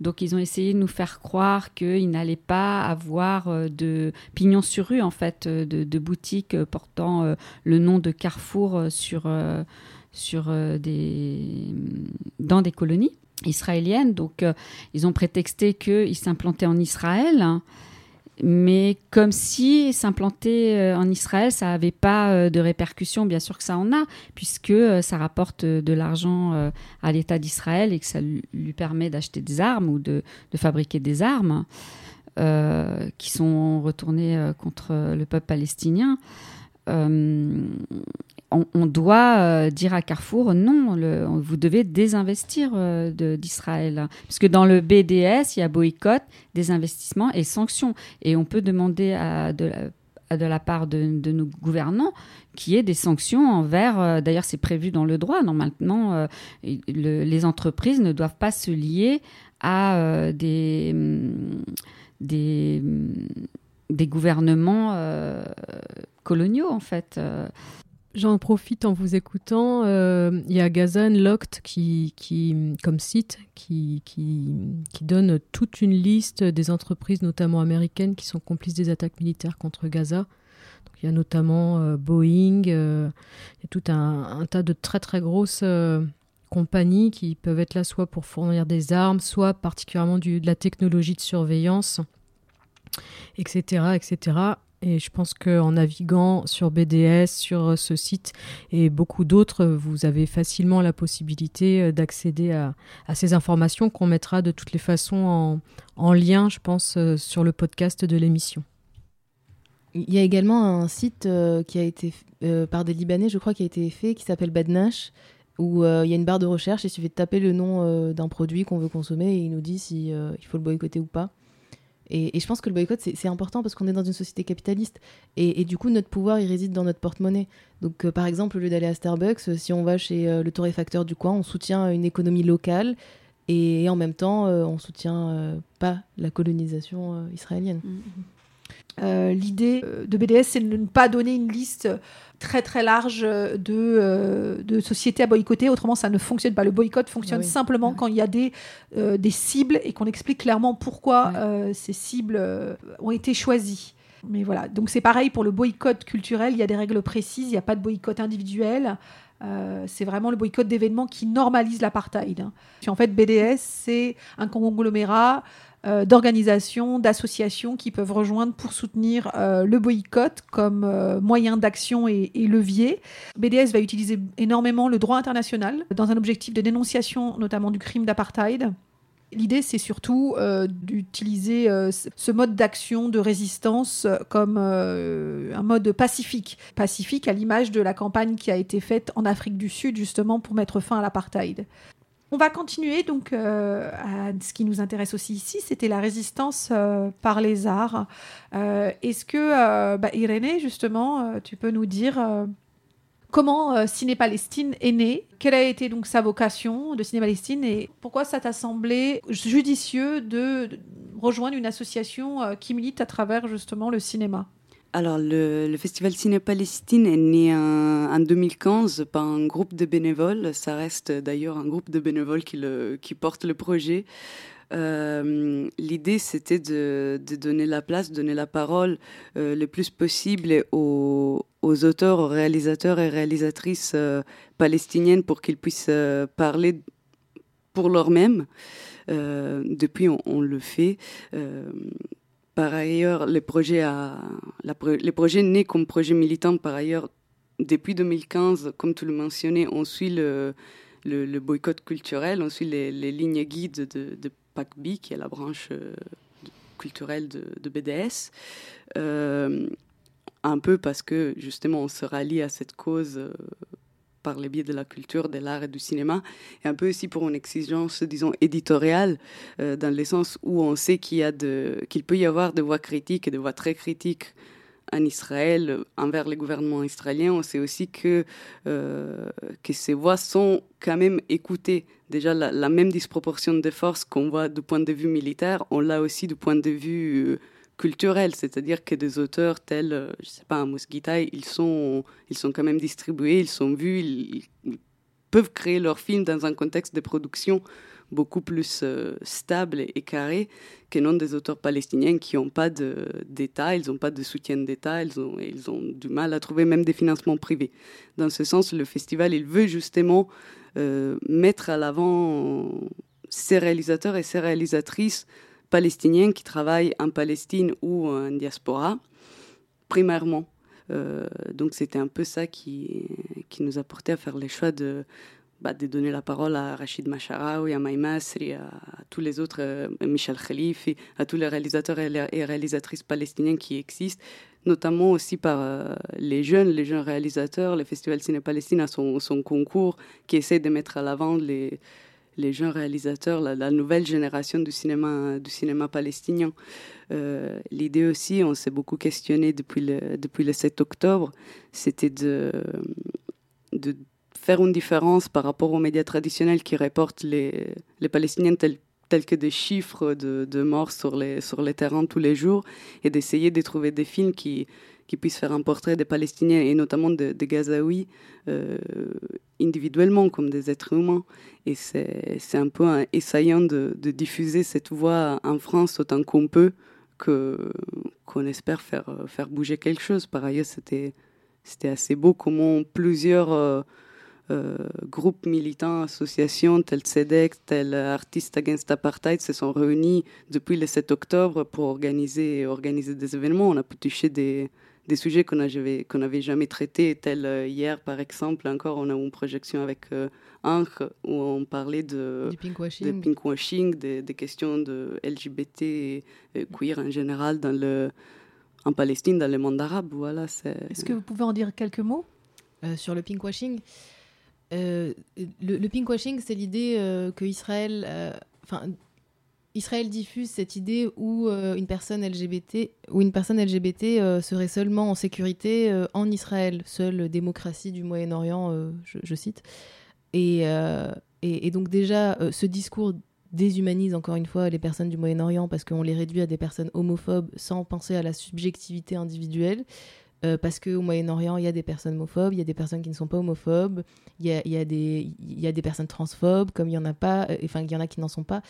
Donc ils ont essayé de nous faire croire qu'ils n'allaient pas avoir euh, de pignon sur rue, en fait, de, boutiques portant le nom de Carrefour sur, sur des, dans des colonies israéliennes. Donc ils ont prétexté qu'ils s'implantaient en Israël. Mais comme si s'implanter euh, en Israël, ça n'avait pas euh, de répercussions, bien sûr que ça en a, puisque euh, ça rapporte de l'argent à l'État d'Israël et que ça lui, permet d'acheter des armes ou de, fabriquer des armes qui sont retournées contre le peuple palestinien. Euh, on, doit euh, dire à Carrefour non, vous devez désinvestir euh, d'Israël. Parce que dans le BDS, il y a boycott, désinvestissement et sanctions. Et on peut demander de la, part de, nos gouvernants qu'il y ait des sanctions envers. D'ailleurs, c'est prévu dans le droit. Normalement, les entreprises ne doivent pas se lier à des, des gouvernements euh, coloniaux, en fait. J'en profite en vous écoutant. euh, Il y a Gaza Unlocked qui, qui, comme site qui, qui, qui donne toute une liste des entreprises, notamment américaines, qui sont complices des attaques militaires contre Gaza. Il y a notamment euh, Boeing, il y a tout un, tas de très très grosses compagnies qui peuvent être là soit pour fournir des armes, soit particulièrement du, de la technologie de surveillance, etc. etc. Et je pense qu'en naviguant sur BDS, sur euh, ce site et beaucoup d'autres, vous avez facilement la possibilité euh, d'accéder à, à ces informations qu'on mettra de toutes les façons en, en lien, je pense, euh, sur le podcast de l'émission. Il y a également un site qui a été par des Libanais, je crois, qui a été fait, qui s'appelle Badnash, où il y a une barre de recherche. Il suffit de taper le nom d'un produit qu'on veut consommer et il nous dit si euh, il faut le boycotter ou pas. Et, je pense que le boycott, c'est important parce qu'on est dans une société capitaliste. Et, du coup, notre pouvoir, il réside dans notre porte-monnaie. Donc, euh, par exemple, au lieu d'aller à Starbucks, euh, si on va chez euh, le torréfacteur du coin, on soutient une économie locale et, en même temps, euh, on soutient pas la colonisation israélienne. Euh, L'idée euh, de BDS, c'est de ne pas donner une liste très très large de, euh, de sociétés à boycotter. Autrement, ça ne fonctionne pas. Le boycott fonctionne oui. simplement quand il y a des, euh, des cibles et qu'on explique clairement pourquoi ces cibles ont été choisies. Mais voilà, donc c'est pareil pour le boycott culturel. Il y a des règles précises. Il n'y a pas de boycott individuel. Euh, c'est vraiment le boycott d'événements qui normalise l'apartheid. hein. En fait, BDS, c'est un conglomérat euh, d'organisations, d'associations qui peuvent rejoindre pour soutenir euh, le boycott comme euh, moyen d'action et, levier. BDS va utiliser énormément le droit international dans un objectif de dénonciation notamment du crime d'apartheid. L'idée, c'est surtout d'utiliser ce- mode d'action, de résistance, comme un mode pacifique. Pacifique à l'image de la campagne qui a été faite en Afrique du Sud, justement, pour mettre fin à l'apartheid. On va continuer donc euh, à ce qui nous intéresse aussi ici, c'était la résistance euh, par les arts. Euh, Est-ce que, bah, Irénée, justement, tu peux nous dire comment Ciné Palestine est né Quelle a été donc sa vocation de Ciné Palestine et pourquoi ça t'a semblé judicieux de, rejoindre une association qui milite à travers justement le cinéma? Alors, le, Festival Ciné Palestine est né en, en 2015 par un groupe de bénévoles. Ça reste d'ailleurs un groupe de bénévoles qui, porte le projet. Euh, L'idée, c'était de, donner la place, donner la parole euh, le plus possible aux, auteurs, aux réalisateurs et réalisatrices euh, palestiniennes pour qu'ils puissent parler pour leur-même. Euh, depuis, on, le fait. Par ailleurs, le projet, a, la, projet comme projet militant, par ailleurs, depuis 2015, comme tu le mentionnais, on suit le, le, boycott culturel, on suit les, lignes guides de, de PACB, qui est la branche euh, culturelle de, de BDS. Euh, un peu parce que justement on se rallie à cette cause euh, par le biais de la culture, de l'art et du cinéma, et un peu aussi pour une exigence, disons, éditoriale, euh, dans le sens où on sait qu'il peut y avoir des voix critiques et des voix très critiques en Israël envers le gouvernement israélien. On sait aussi que, euh, que ces voix sont quand même écoutées. Déjà, la, la même disproportion de force qu'on voit du point de vue militaire, on l'a aussi du point de vue euh, culturel, c'est-à-dire que des auteurs tels, euh, je sais pas, Amos Gitaï, ils sont, ils sont quand même distribués, ils sont vus, ils, peuvent créer leurs films dans un contexte de production beaucoup plus euh, stable et, carré que non des auteurs palestiniens qui n'ont pas d'État, ils n'ont pas de soutien d'État, ils ont, ils ont du mal à trouver même des financements privés. Dans ce sens, le festival, il veut justement euh, mettre à l'avant ces réalisateurs et ces réalisatrices palestiniens qui travaillent en Palestine ou en diaspora, primairement. Euh, donc c'était un peu ça qui, qui nous a porté à faire les choix de, bah, de donner la parole à Rachid Macharaoui, à Maï Masri, à, à tous les autres, euh, Michel Khalifi, à tous les réalisateurs et, les- réalisatrices palestiniens qui existent, notamment aussi par euh, les jeunes, les jeunes réalisateurs. Le Festival Ciné Palestine a son, son concours qui essaie de mettre à l'avant les, les jeunes réalisateurs, la, nouvelle génération du cinéma, du cinéma palestinien. Euh, L'idée aussi, on s'est beaucoup questionné depuis le, depuis le 7 octobre, c'était de, de faire une différence par rapport aux médias traditionnels qui reportent les, les Palestiniens tels, tels que des chiffres de, de morts sur les, sur les terrains tous les jours et d'essayer de trouver des films qui, qui puissent faire un portrait des Palestiniens et notamment des de Gazaouis euh, individuellement comme des êtres humains. Et c'est un peu essayant de, diffuser cette voix en France autant qu'on peut que qu'on espère faire, faire bouger quelque chose. Par ailleurs, c'était assez beau comment plusieurs euh, euh, groupes militants, associations telles CEDEC, telles Artistes Against Apartheid se sont réunis depuis le 7 octobre pour organiser, organiser des événements. On a pu toucher des, des sujets qu'on n'avait jamais traités, tels euh, hier par exemple, encore on a eu une projection avec euh, Ankh où on parlait de, Du de pinkwashing. des, des questions de LGBT et queer en général dans le, en Palestine, dans le monde arabe. Voilà. Est-ce que vous pouvez en dire quelques mots Euh, sur le pinkwashing? Euh, le, le pinkwashing, c'est l'idée que Israël, enfin, Israël diffuse cette idée où euh, une personne LGBT, où une personne LGBT euh, serait seulement en sécurité euh, en Israël, seule démocratie du Moyen-Orient, je, cite. Et, et, donc déjà, ce discours déshumanise encore une fois les personnes du Moyen-Orient parce qu'on les réduit à des personnes homophobes sans penser à la subjectivité individuelle. Euh, parce qu'au Moyen-Orient, il y a des personnes homophobes, il y a des personnes qui ne sont pas homophobes, il y a, y a des, personnes transphobes, comme il y en a pas, enfin, il y en a qui n'en sont pas,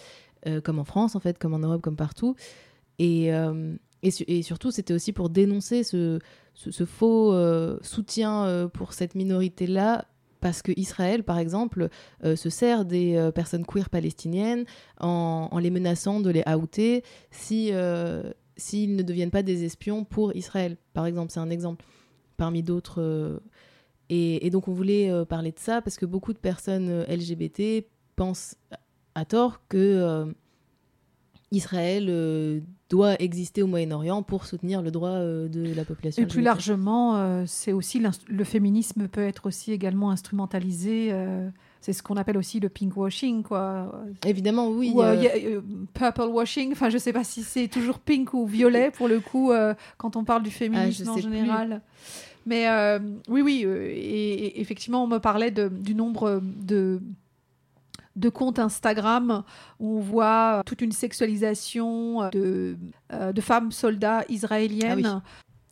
euh, comme en France, en fait, comme en Europe, comme partout. Et, euh, et, su- et surtout, c'était aussi pour dénoncer ce, ce, faux euh, soutien pour cette minorité-là. Parce que Israël, par exemple, se sert des personnes queer palestiniennes en, les menaçant de les outer si, s'ils ne deviennent pas des espions pour Israël. Par exemple, c'est un exemple parmi d'autres. et, et donc, on voulait parler de ça parce que beaucoup de personnes LGBT pensent à tort que euh, Israël euh, doit exister au Moyen-Orient pour soutenir le droit euh, de la population. Et plus largement, c'est aussi le féminisme peut être aussi également instrumentalisé. c'est ce qu'on appelle aussi le pinkwashing, quoi. Évidemment, oui. Ou purple washing. Enfin, je sais pas si c'est toujours pink ou violet pour le coup quand on parle du féminisme Ah, je en général. Mais oui, oui. et, et effectivement, on me parlait de- du nombre de de comptes Instagram où on voit toute une sexualisation de, euh, de femmes soldats israéliennes. Ah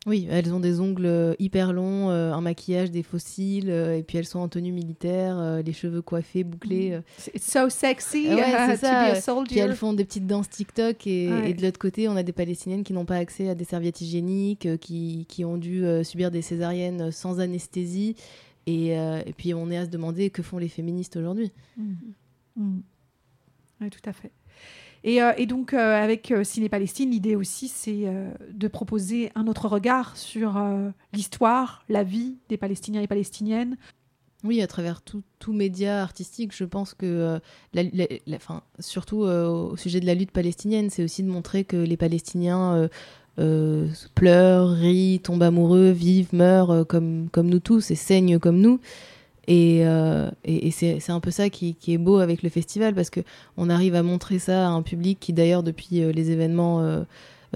Oui, elles ont des ongles euh, hyper longs, euh, un maquillage, des fossiles, euh, et puis elles sont en tenue militaire, euh, les cheveux coiffés, bouclés. euh, It's so sexy ouais, uh, to be a Puis soldier. elles font des petites danses TikTok et, Ouais. et de l'autre côté, on a des Palestiniennes qui n'ont pas accès à des serviettes hygiéniques, euh, qui, qui ont dû euh, subir des césariennes sans anesthésie. Et, euh, et puis on est à se demander que font les féministes aujourd'hui. Mm. Mm. Oui, tout à fait. Et, euh, et donc, euh, avec euh, Ciné Palestine, l'idée aussi, c'est de proposer un autre regard sur l'histoire, la vie des Palestiniens et Palestiniennes. Oui, à travers tout, tout média artistique, je pense que, la, enfin, surtout au sujet de la lutte palestinienne, c'est aussi de montrer que les Palestiniens pleurent, rient, tombent amoureux, vivent, meurent comme, comme nous tous et saignent comme nous. Et, euh, c'est un peu ça qui, est beau avec le festival parce que on arrive à montrer ça à un public qui d'ailleurs depuis euh, les événements euh,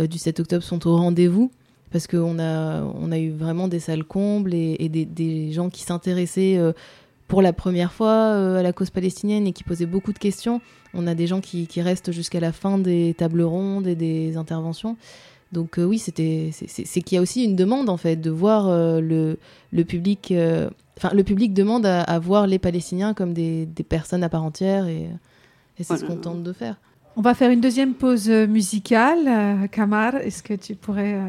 du 7 octobre sont au rendez-vous parce qu'on a, eu vraiment des salles combles et, des, gens qui s'intéressaient pour la première fois à la cause palestinienne et qui posaient beaucoup de questions. On a des gens qui, restent jusqu'à la fin des tables rondes et des interventions. Donc oui, c'est- qu'il y a aussi une demande en fait de voir le public. Enfin, le public demande à, à voir les Palestiniens comme des, des personnes à part entière et, et c'est ce qu'on tente de faire. On va faire une deuxième pause musicale. Euh, Kamar, est-ce que tu pourrais euh,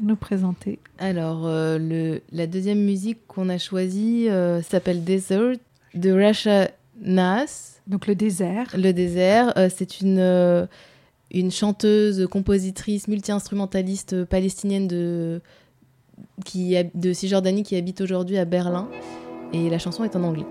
nous présenter? Alors, euh, le, la deuxième musique qu'on a choisie euh, s'appelle Desert de Rasha Nas. Donc le désert. Le désert, euh, c'est une, euh, une chanteuse, compositrice, multi-instrumentaliste palestinienne de, qui, de Cisjordanie qui habite aujourd'hui à Berlin. Et la chanson est en anglais.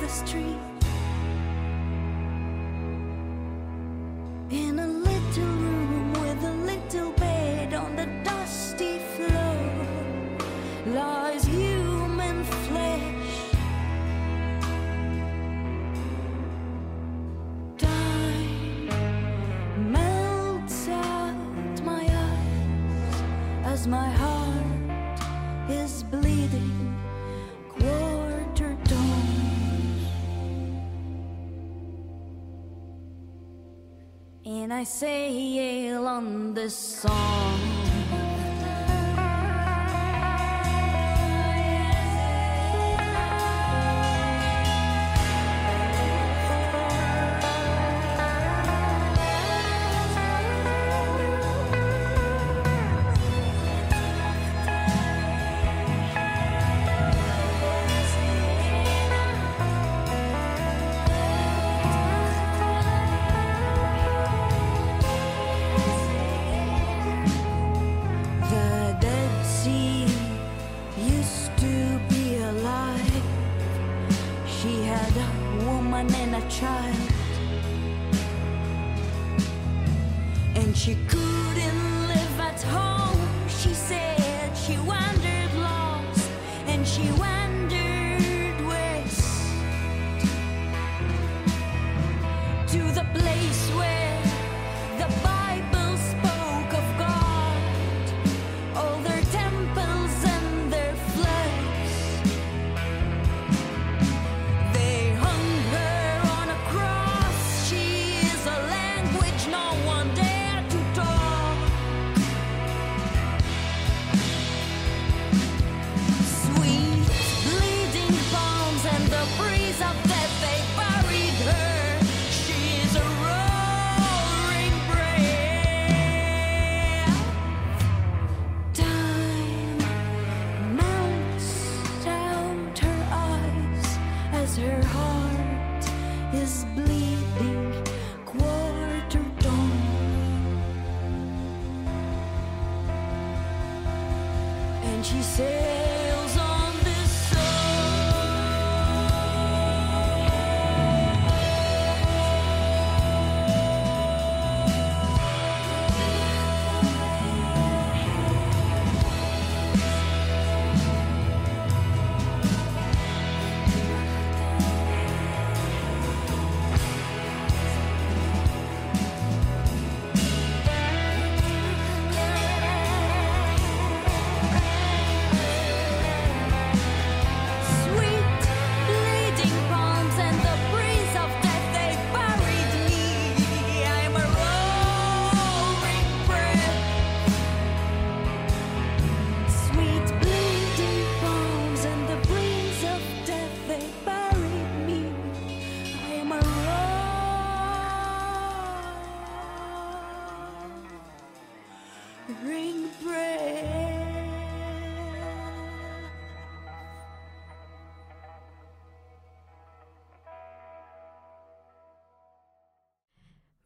The street. I sail on this song.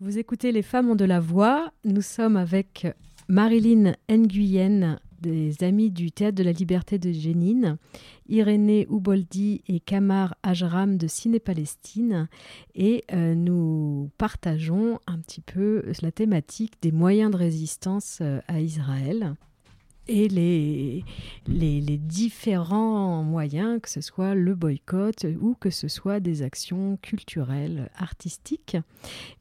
Vous écoutez Les femmes ont de la voix. Nous sommes avec Marilyn Nguyen des Amis du Théâtre de la Liberté de Jénine, Irénée Ouboldi et Kamar Ajram de Ciné Palestine. Et euh, nous partageons un petit peu la thématique des moyens de résistance euh, à Israël. Et les, les, différents moyens, que ce soit le boycott ou que ce soit des actions culturelles, artistiques.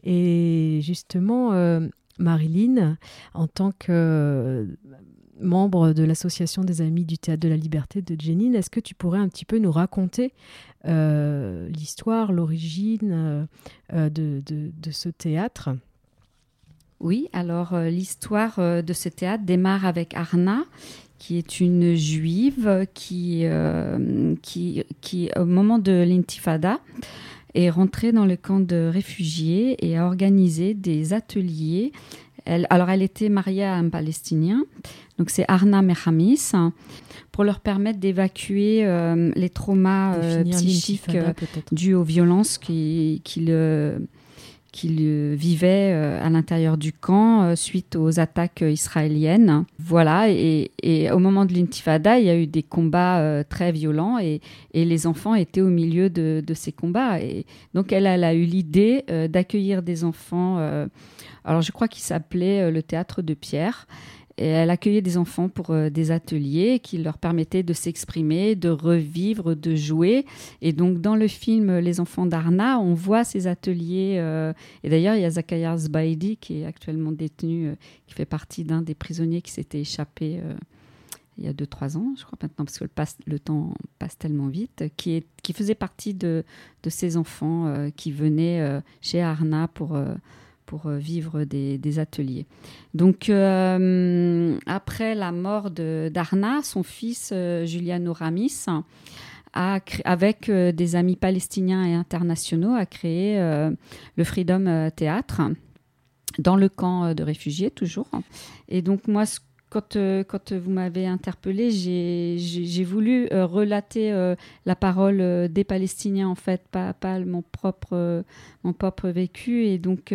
Et justement, euh, Marilyn, en tant que euh, membre de l'association des Amis du Théâtre de la Liberté de Jenin, est-ce que tu pourrais un petit peu nous raconter euh, l'histoire, l'origine de ce théâtre? Oui, alors euh, l'histoire euh, de ce théâtre démarre avec Arna, qui est une juive qui, euh, qui, qui au moment de l'intifada, est rentrée dans le camp de réfugiés et a organisé des ateliers. Elle, alors, elle était mariée à un Palestinien, donc c'est Arna Mehamis, pour leur permettre d'évacuer les traumas psychiques dues aux violences qui- qu'il euh, qu'il, euh, vivait euh, à l'intérieur du camp euh, suite aux attaques israéliennes. Voilà, et, au moment de l'intifada, il y a eu des combats très violents et, les enfants étaient au milieu de, ces combats. Et donc elle, elle a eu l'idée d'accueillir des enfants, alors je crois qu'il s'appelait le théâtre de Pierre. Elle accueillait des enfants pour euh, des ateliers qui leur permettaient de s'exprimer, de revivre, de jouer. Et donc, dans le film Les enfants d'Arna, on voit ces ateliers. euh, et d'ailleurs, il y a Zakaria Zbaidi, qui est actuellement détenu, euh, qui fait partie d'un des prisonniers qui s'était échappé il y a 2-3 ans, je crois maintenant, parce que le, temps passe tellement vite, qui, faisait partie de, ces enfants qui venaient chez Arna pour, pour euh, vivre des, ateliers. Donc, euh, après la mort d'Arna, son fils, euh, Giuliano Ramis, avec des amis palestiniens et internationaux, a créé le Freedom Theatre dans le camp de réfugiés, toujours. Et donc, moi, ce- quand, euh, quand vous m'avez interpellé, j'ai voulu euh, relater euh, la parole des Palestiniens, en fait, pas, mon, propre, vécu. Et donc,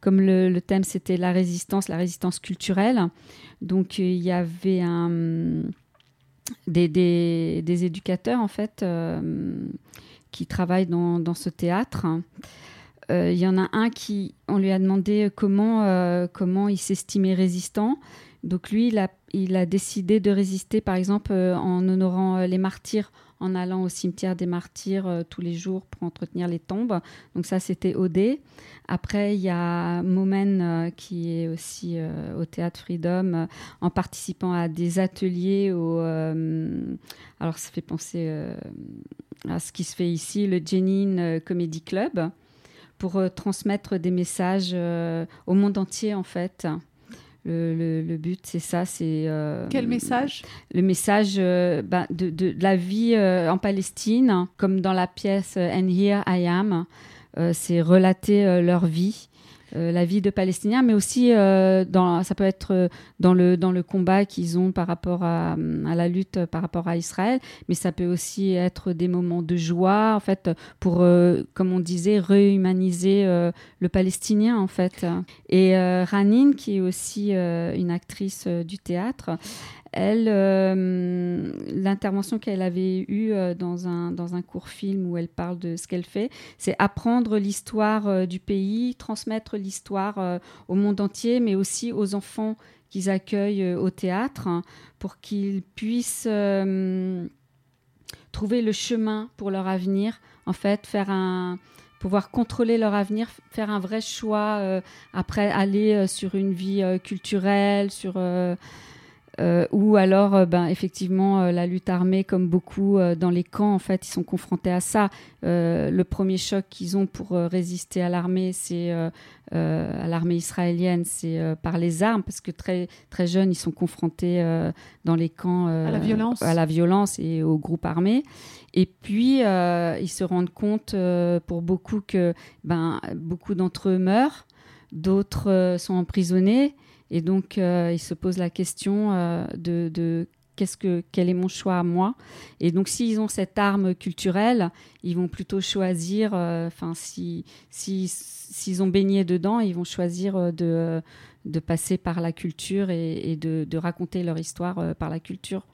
comme le, thème, c'était la résistance, la résistance culturelle, donc il y avait des, éducateurs, en fait, qui travaillent dans, ce théâtre. Il y en a un qui, on lui a demandé comment, comment il s'estimait résistant. Donc lui, il a, décidé de résister, par exemple, euh, en honorant euh, les martyrs, en allant au cimetière des martyrs euh, tous les jours pour entretenir les tombes. Donc ça, c'était OD. Après, il y a Momen qui est aussi au Théâtre Freedom en participant à des ateliers au... alors, ça fait penser à ce qui se fait ici, le Jenin Comedy Club, pour transmettre des messages au monde entier, en fait. Le, le- le but, c'est ça, c'est... euh, Quel message? le message euh, bah, de, de- de la vie euh, en Palestine, comme dans la pièce And Here I Am. C'est relater leur vie, la vie de Palestiniens, mais aussi euh, dans, ça peut être euh, dans le, dans le combat qu'ils ont par rapport à, à la lutte euh, par rapport à Israël, mais ça peut aussi être des moments de joie, en fait, pour, euh, comme on disait, réhumaniser euh, le Palestinien, en fait. Et euh, Ranin, qui est aussi euh, une actrice euh, du théâtre, elle, euh, l'intervention qu'elle avait eue euh, dans, un, dans un court film où elle parle de ce qu'elle fait, c'est apprendre l'histoire euh, du pays, transmettre l'histoire au monde entier, mais aussi aux enfants qu'ils accueillent au théâtre hein, pour qu'ils puissent trouver le chemin pour leur avenir, en fait, faire un pouvoir contrôler leur avenir, faire un vrai choix, après aller sur une vie culturelle, sur euh, ou alors, euh, ben, effectivement, euh, la lutte armée, comme beaucoup dans les camps, en fait, ils sont confrontés à ça. Le premier choc qu'ils ont pour résister à l'armée, c'est à l'armée israélienne, c'est par les armes, parce que très très jeunes, ils sont confrontés dans les camps À la violence. à la violence et aux groupes armés. Et puis, ils se rendent compte, pour beaucoup, que ben, beaucoup d'entre eux meurent, d'autres sont emprisonnés. Et donc, euh, ils se posent la question euh, de, qu'est-ce que, quel est mon choix à moi Et donc, s'ils ont cette arme culturelle, ils vont plutôt choisir, euh, enfin, si, si, s'ils ont baigné dedans, ils vont choisir de, de passer par la culture et, de, raconter leur histoire par la culture.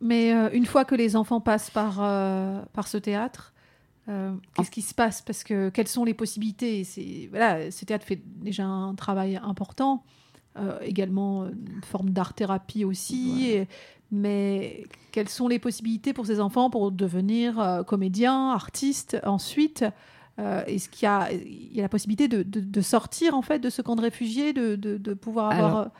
Mais une fois que les enfants passent par, par ce théâtre, qu'est-ce qui se passe? Parce que quelles sont les possibilités? C'est voilà, ce théâtre fait déjà un travail important. Euh, également une forme d'art-thérapie aussi. Et- mais quelles sont les possibilités pour ces enfants pour devenir euh, comédiens, artistes ensuite Euh, Est-ce qu'il y a, il y a la possibilité de, de- de sortir en fait de ce camp de réfugiés, de, de- de pouvoir avoir... Alors,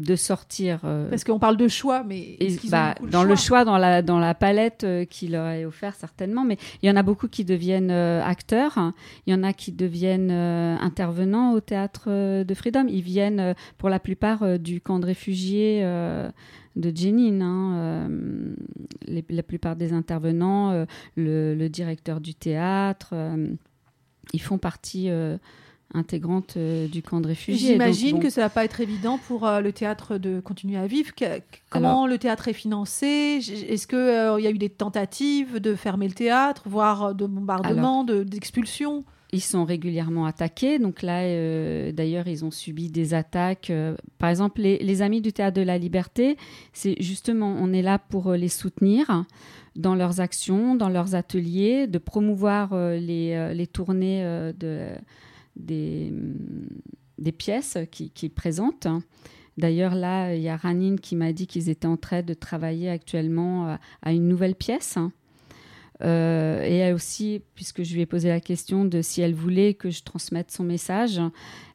de sortir. euh, parce qu'on parle de choix, mais et- ont bah, dans le choix, dans la, dans la palette euh, qui leur est offerte certainement, mais il y en a beaucoup qui deviennent euh, acteurs, hein. il y en a qui deviennent euh, intervenants au théâtre de Freedom. Ils viennent pour la plupart du camp de réfugiés de Jenin. hein, les- la plupart des intervenants, le, le directeur du théâtre, ils font partie intégrante euh, du camp de réfugiés. J'imagine bon. que ça va pas être évident pour euh, le théâtre de continuer à vivre. Que- comment le théâtre est financé? Est-ce qu'il y a eu des tentatives de fermer le théâtre, voire euh, de bombardements, de- d'expulsions? Ils sont régulièrement attaqués. Donc là, euh, d'ailleurs, ils ont subi des attaques. euh, par exemple, les, les Amis du Théâtre de la Liberté, c'est justement, on est là pour euh, les soutenir dans leurs actions, dans leurs ateliers, de promouvoir euh, les, euh, les tournées euh, de, des, pièces qu'ils qu'ils présentent. D'ailleurs, là, il y a Ranine qui m'a dit qu'ils étaient en train de travailler actuellement euh, à une nouvelle pièce. Euh, et elle aussi, puisque je lui ai posé la question de si elle voulait que je transmette son message,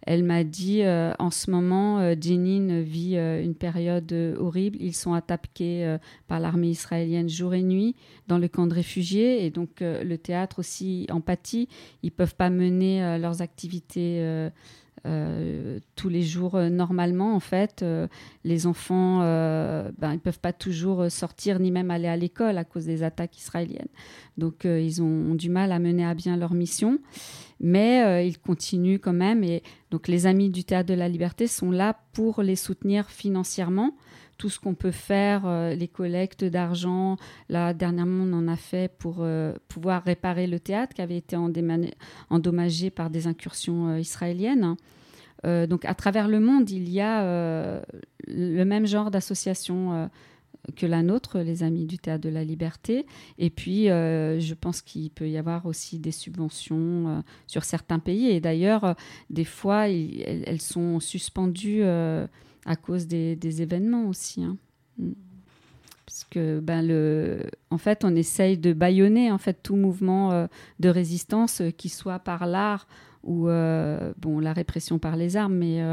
elle m'a dit euh, en ce moment, euh, Jenin vit euh, une période horrible. Ils sont attaqués par l'armée israélienne jour et nuit dans le camp de réfugiés. Et donc, le théâtre aussi empathie. Ils peuvent pas mener leurs activités. Euh, tous les jours euh, normalement en fait Euh, les enfants ben, ils peuvent pas toujours sortir ni même aller à l'école à cause des attaques israéliennes. Donc ils ont, ont du mal à mener à bien leur mission. Mais ils continuent quand même. Et donc les amis du théâtre de la liberté sont là pour les soutenir financièrement tout ce qu'on peut faire, euh, les collectes d'argent. Là, dernièrement, on en a fait pour euh, pouvoir réparer le théâtre qui avait été endommagé par des incursions euh, israéliennes. Donc, à travers le monde, il y a le même genre d'association euh, que la nôtre, les Amis du Théâtre de la Liberté. Et puis, je pense qu'il peut y avoir aussi des subventions sur certains pays. Et d'ailleurs, des fois, elles, sont suspendues à cause des, événements aussi. hein. Mm. Parce que, ben, le, en fait, on essaye de bâillonner en fait, tout mouvement euh, de résistance, euh, qui soit par l'art ou euh, bon, la répression par les armes, mais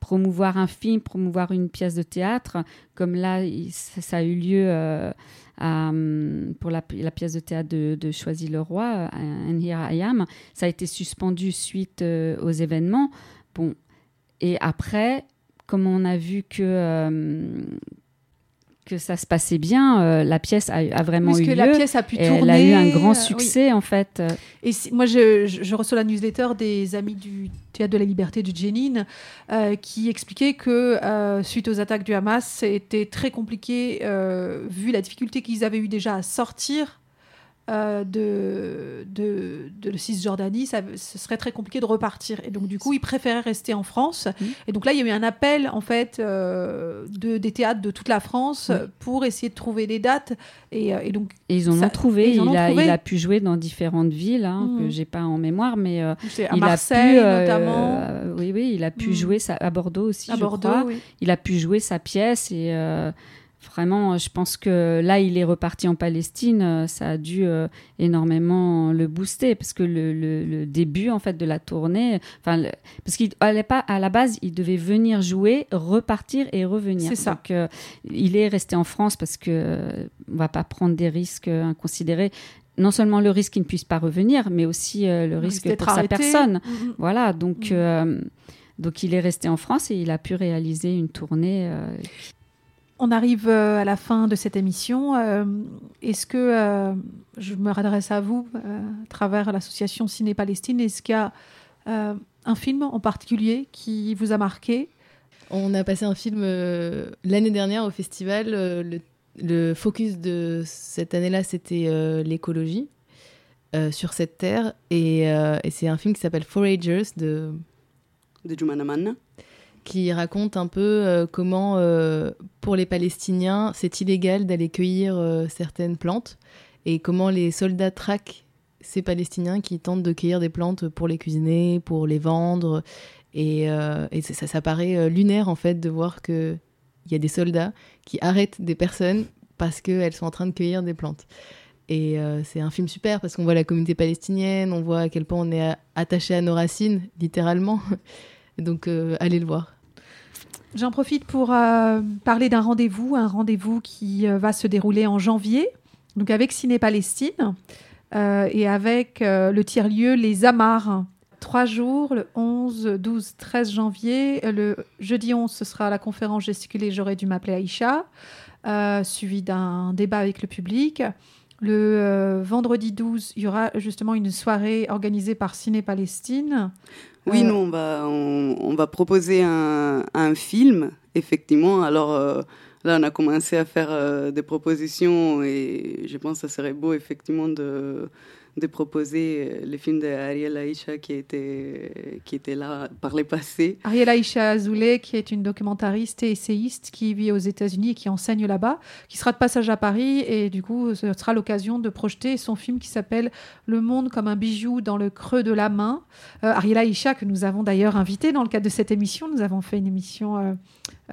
promouvoir un film, promouvoir une pièce de théâtre, comme là, il- ça, a eu lieu à, hum, pour la, pièce de théâtre de, de Choisy-le-Roi, And Here I Am, ça a été suspendu suite aux événements. Bon, et après, comme on a vu que, euh, que ça se passait bien, euh, la pièce a, a vraiment Puisque eu la lieu. pièce a pu tourner. elle a eu un euh, grand oui. succès, en fait. Et si- moi, je, je- je reçois la newsletter des amis du Théâtre de la Liberté du Jenin euh, qui expliquaient que euh, suite aux attaques du Hamas, c'était très compliqué euh, vu la difficulté qu'ils avaient eu déjà à sortir. Euh, de, de, de Cisjordanie, ça, ce serait très compliqué de repartir. Et donc, du coup, ils préféraient rester en France. Mhm. Et donc là, il y a eu un appel, en fait, euh, de, des théâtres de toute la France Oui. pour essayer de trouver des dates. Et, euh, et donc, Et ils en Ça- trouvé. ils en ont il, a, trouvé. il a pu jouer dans différentes villes hein, que j'ai pas en mémoire, mais euh, à il Marseille, a pu, notamment. oui, oui, il a pu Mhm. jouer sa- à Bordeaux aussi, à je Bordeaux, crois. oui. Il a pu jouer sa pièce et vraiment, je pense que là, il est reparti en Palestine. euh, Ça a dû euh, énormément le booster parce que le, le- le début en fait de la tournée, enfin, parce qu'il allait pas à la base, il devait venir jouer, repartir et revenir. C'est ça. Donc, euh, il est resté en France parce que euh, on va pas prendre des risques euh, inconsidérés. Non seulement le risque qu'il ne puisse pas revenir, mais aussi euh, le risque pour sa personne. Mhm. Voilà, donc, Mm. euh, donc il est resté en France et il a pu réaliser une tournée. euh, On arrive euh, à la fin de cette émission. Euh, Est-ce que, euh, je me redresse à vous, à travers l'association Ciné Palestine, est-ce qu'il y a un film en particulier qui vous a marqué? On a passé un film l'année dernière au festival. le, le focus de cette année-là, c'était l'écologie euh, sur cette terre. Et, euh, et c'est un film qui s'appelle Foragers, de, de Jumana Manna. Qui raconte un peu euh, comment, euh, pour les Palestiniens, c'est illégal d'aller cueillir euh, certaines plantes et comment les soldats traquent ces Palestiniens qui tentent de cueillir des plantes pour les cuisiner, pour les vendre. Et, et ça, ça paraît lunaire, en fait, de voir qu'il y a des soldats qui arrêtent des personnes parce qu'elles sont en train de cueillir des plantes. Et c'est un film super parce qu'on voit la communauté palestinienne, on voit à quel point on est attaché à nos racines, littéralement. Donc, euh, allez le voir. J'en profite pour euh, parler d'un rendez-vous, un rendez-vous qui euh, va se dérouler en janvier, donc avec Ciné Palestine et avec le tiers-lieu Les Amars. Trois jours, le 11, 12, 13 janvier. Le jeudi 11, ce sera la conférence gesticulée J'aurais dû m'appeler Aïcha, suivi d'un débat avec le public. Le vendredi 12, il y aura justement une soirée organisée par Ciné Palestine. Oui, Euh, nous, on va, on, on va proposer un, un film, effectivement. Alors euh, là, on a commencé à faire euh, des propositions et je pense que ça serait beau, effectivement, de, de proposer le film d'Ariel Aïcha qui était, qui était là par le passé. Ariel Aïcha Azoulay, qui est une documentariste et essayiste qui vit aux États-Unis et qui enseigne là-bas, qui sera de passage à Paris et du coup, ce sera l'occasion de projeter son film qui s'appelle Le monde comme un bijou dans le creux de la main. Euh, Ariel Aïcha, que nous avons d'ailleurs invité dans le cadre de cette émission, nous avons fait une émission euh,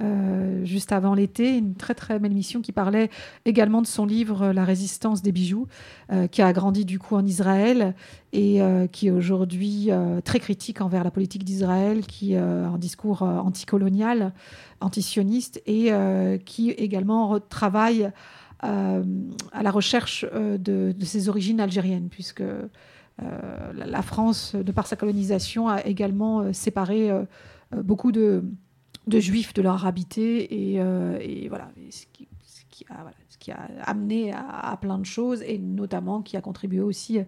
euh, juste avant l'été, une très très belle émission qui parlait également de son livre euh, La résistance des bijoux, euh, qui a grandi du coup en Israël et euh, qui est aujourd'hui euh, très critique envers la politique d'Israël, qui a un discours euh, anticolonial, antisioniste, et euh, qui également travaille euh, à la recherche euh, de, ses origines algériennes, puisque euh, la, France, de par sa colonisation, a également euh, séparé euh, euh, beaucoup de, juifs de leur arabité, et, euh, voilà, ce qui, a, voilà, ce qui a amené à, à plein de choses, et notamment qui a contribué aussi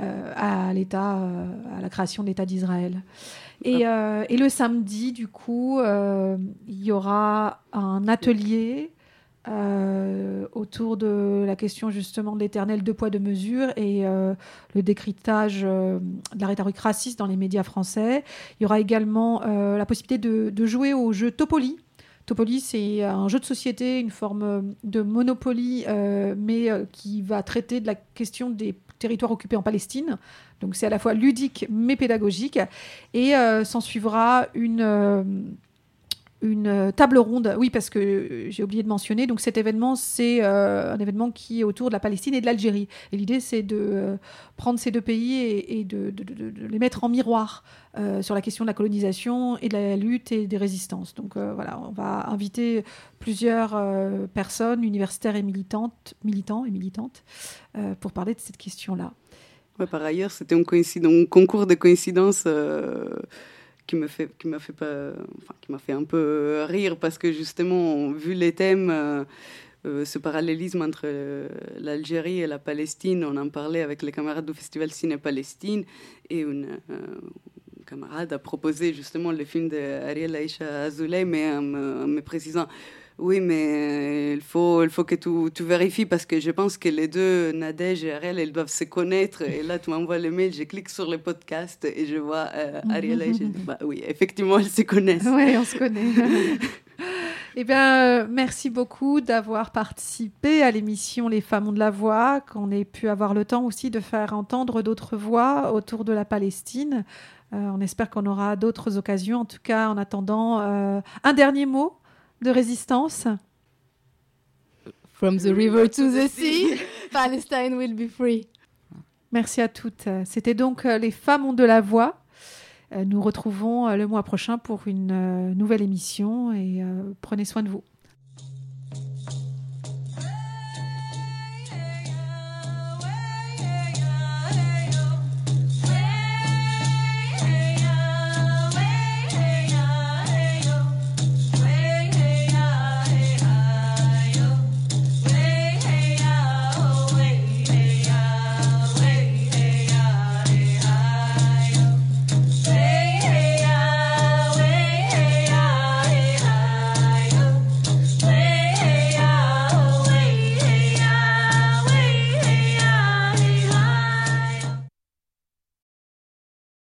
euh, à l'État, euh, à la création de l'État d'Israël. Et, euh, et le samedi, du coup, euh, il y aura un atelier euh, autour de la question justement de l'éternel deux poids deux mesures et euh, le décryptage euh, de la rhétorique raciste dans les médias français. Il y aura également euh, la possibilité de, de jouer au jeu Topoly. Topoly, c'est un jeu de société, une forme de Monopoly, euh, mais euh, qui va traiter de la question des territoires occupés en Palestine. Donc c'est à la fois ludique mais pédagogique. Et euh, s'en suivra une, euh, une euh, table ronde. Oui, parce que euh, j'ai oublié de mentionner. Donc cet événement, c'est euh, un événement qui est autour de la Palestine et de l'Algérie. Et l'idée, c'est de prendre ces deux pays et, de, les mettre en miroir sur la question de la colonisation et de la lutte et des résistances. Donc voilà, on va inviter plusieurs personnes, universitaires et militantes, militants et militantes, pour parler de cette question-là. Par ailleurs, c'était un, concours de coïncidences qui me fait, qui m'a fait pas, enfin, qui m'a fait un peu rire parce que justement, vu les thèmes, euh, euh, ce parallélisme entre euh, l'Algérie et la Palestine, on en parlait avec les camarades du festival Ciné Palestine et une, camarade a proposé justement le film d'Ariel Aïcha Azoulay, mais en me précisant oui, mais il faut, il faut que tu, tu vérifies parce que je pense que les deux, Nadège et Ariel, elles doivent se connaître. Et là, tu m'envoies le mail, je clique sur le podcast et je vois euh, Ariel et je dis, bah oui, effectivement, elles se connaissent. Oui, on se connaît. Eh bien, euh, merci beaucoup d'avoir participé à l'émission Les femmes ont de la voix, qu'on ait pu avoir le temps aussi de faire entendre d'autres voix autour de la Palestine. Euh, on espère qu'on aura d'autres occasions. En tout cas, en attendant, euh, un dernier mot de résistance. From the river to the sea, Palestine will be free. Merci à toutes. C'était donc euh, Les femmes ont de la voix. Euh, Nous retrouvons euh, le mois prochain pour une nouvelle émission et prenez soin de vous.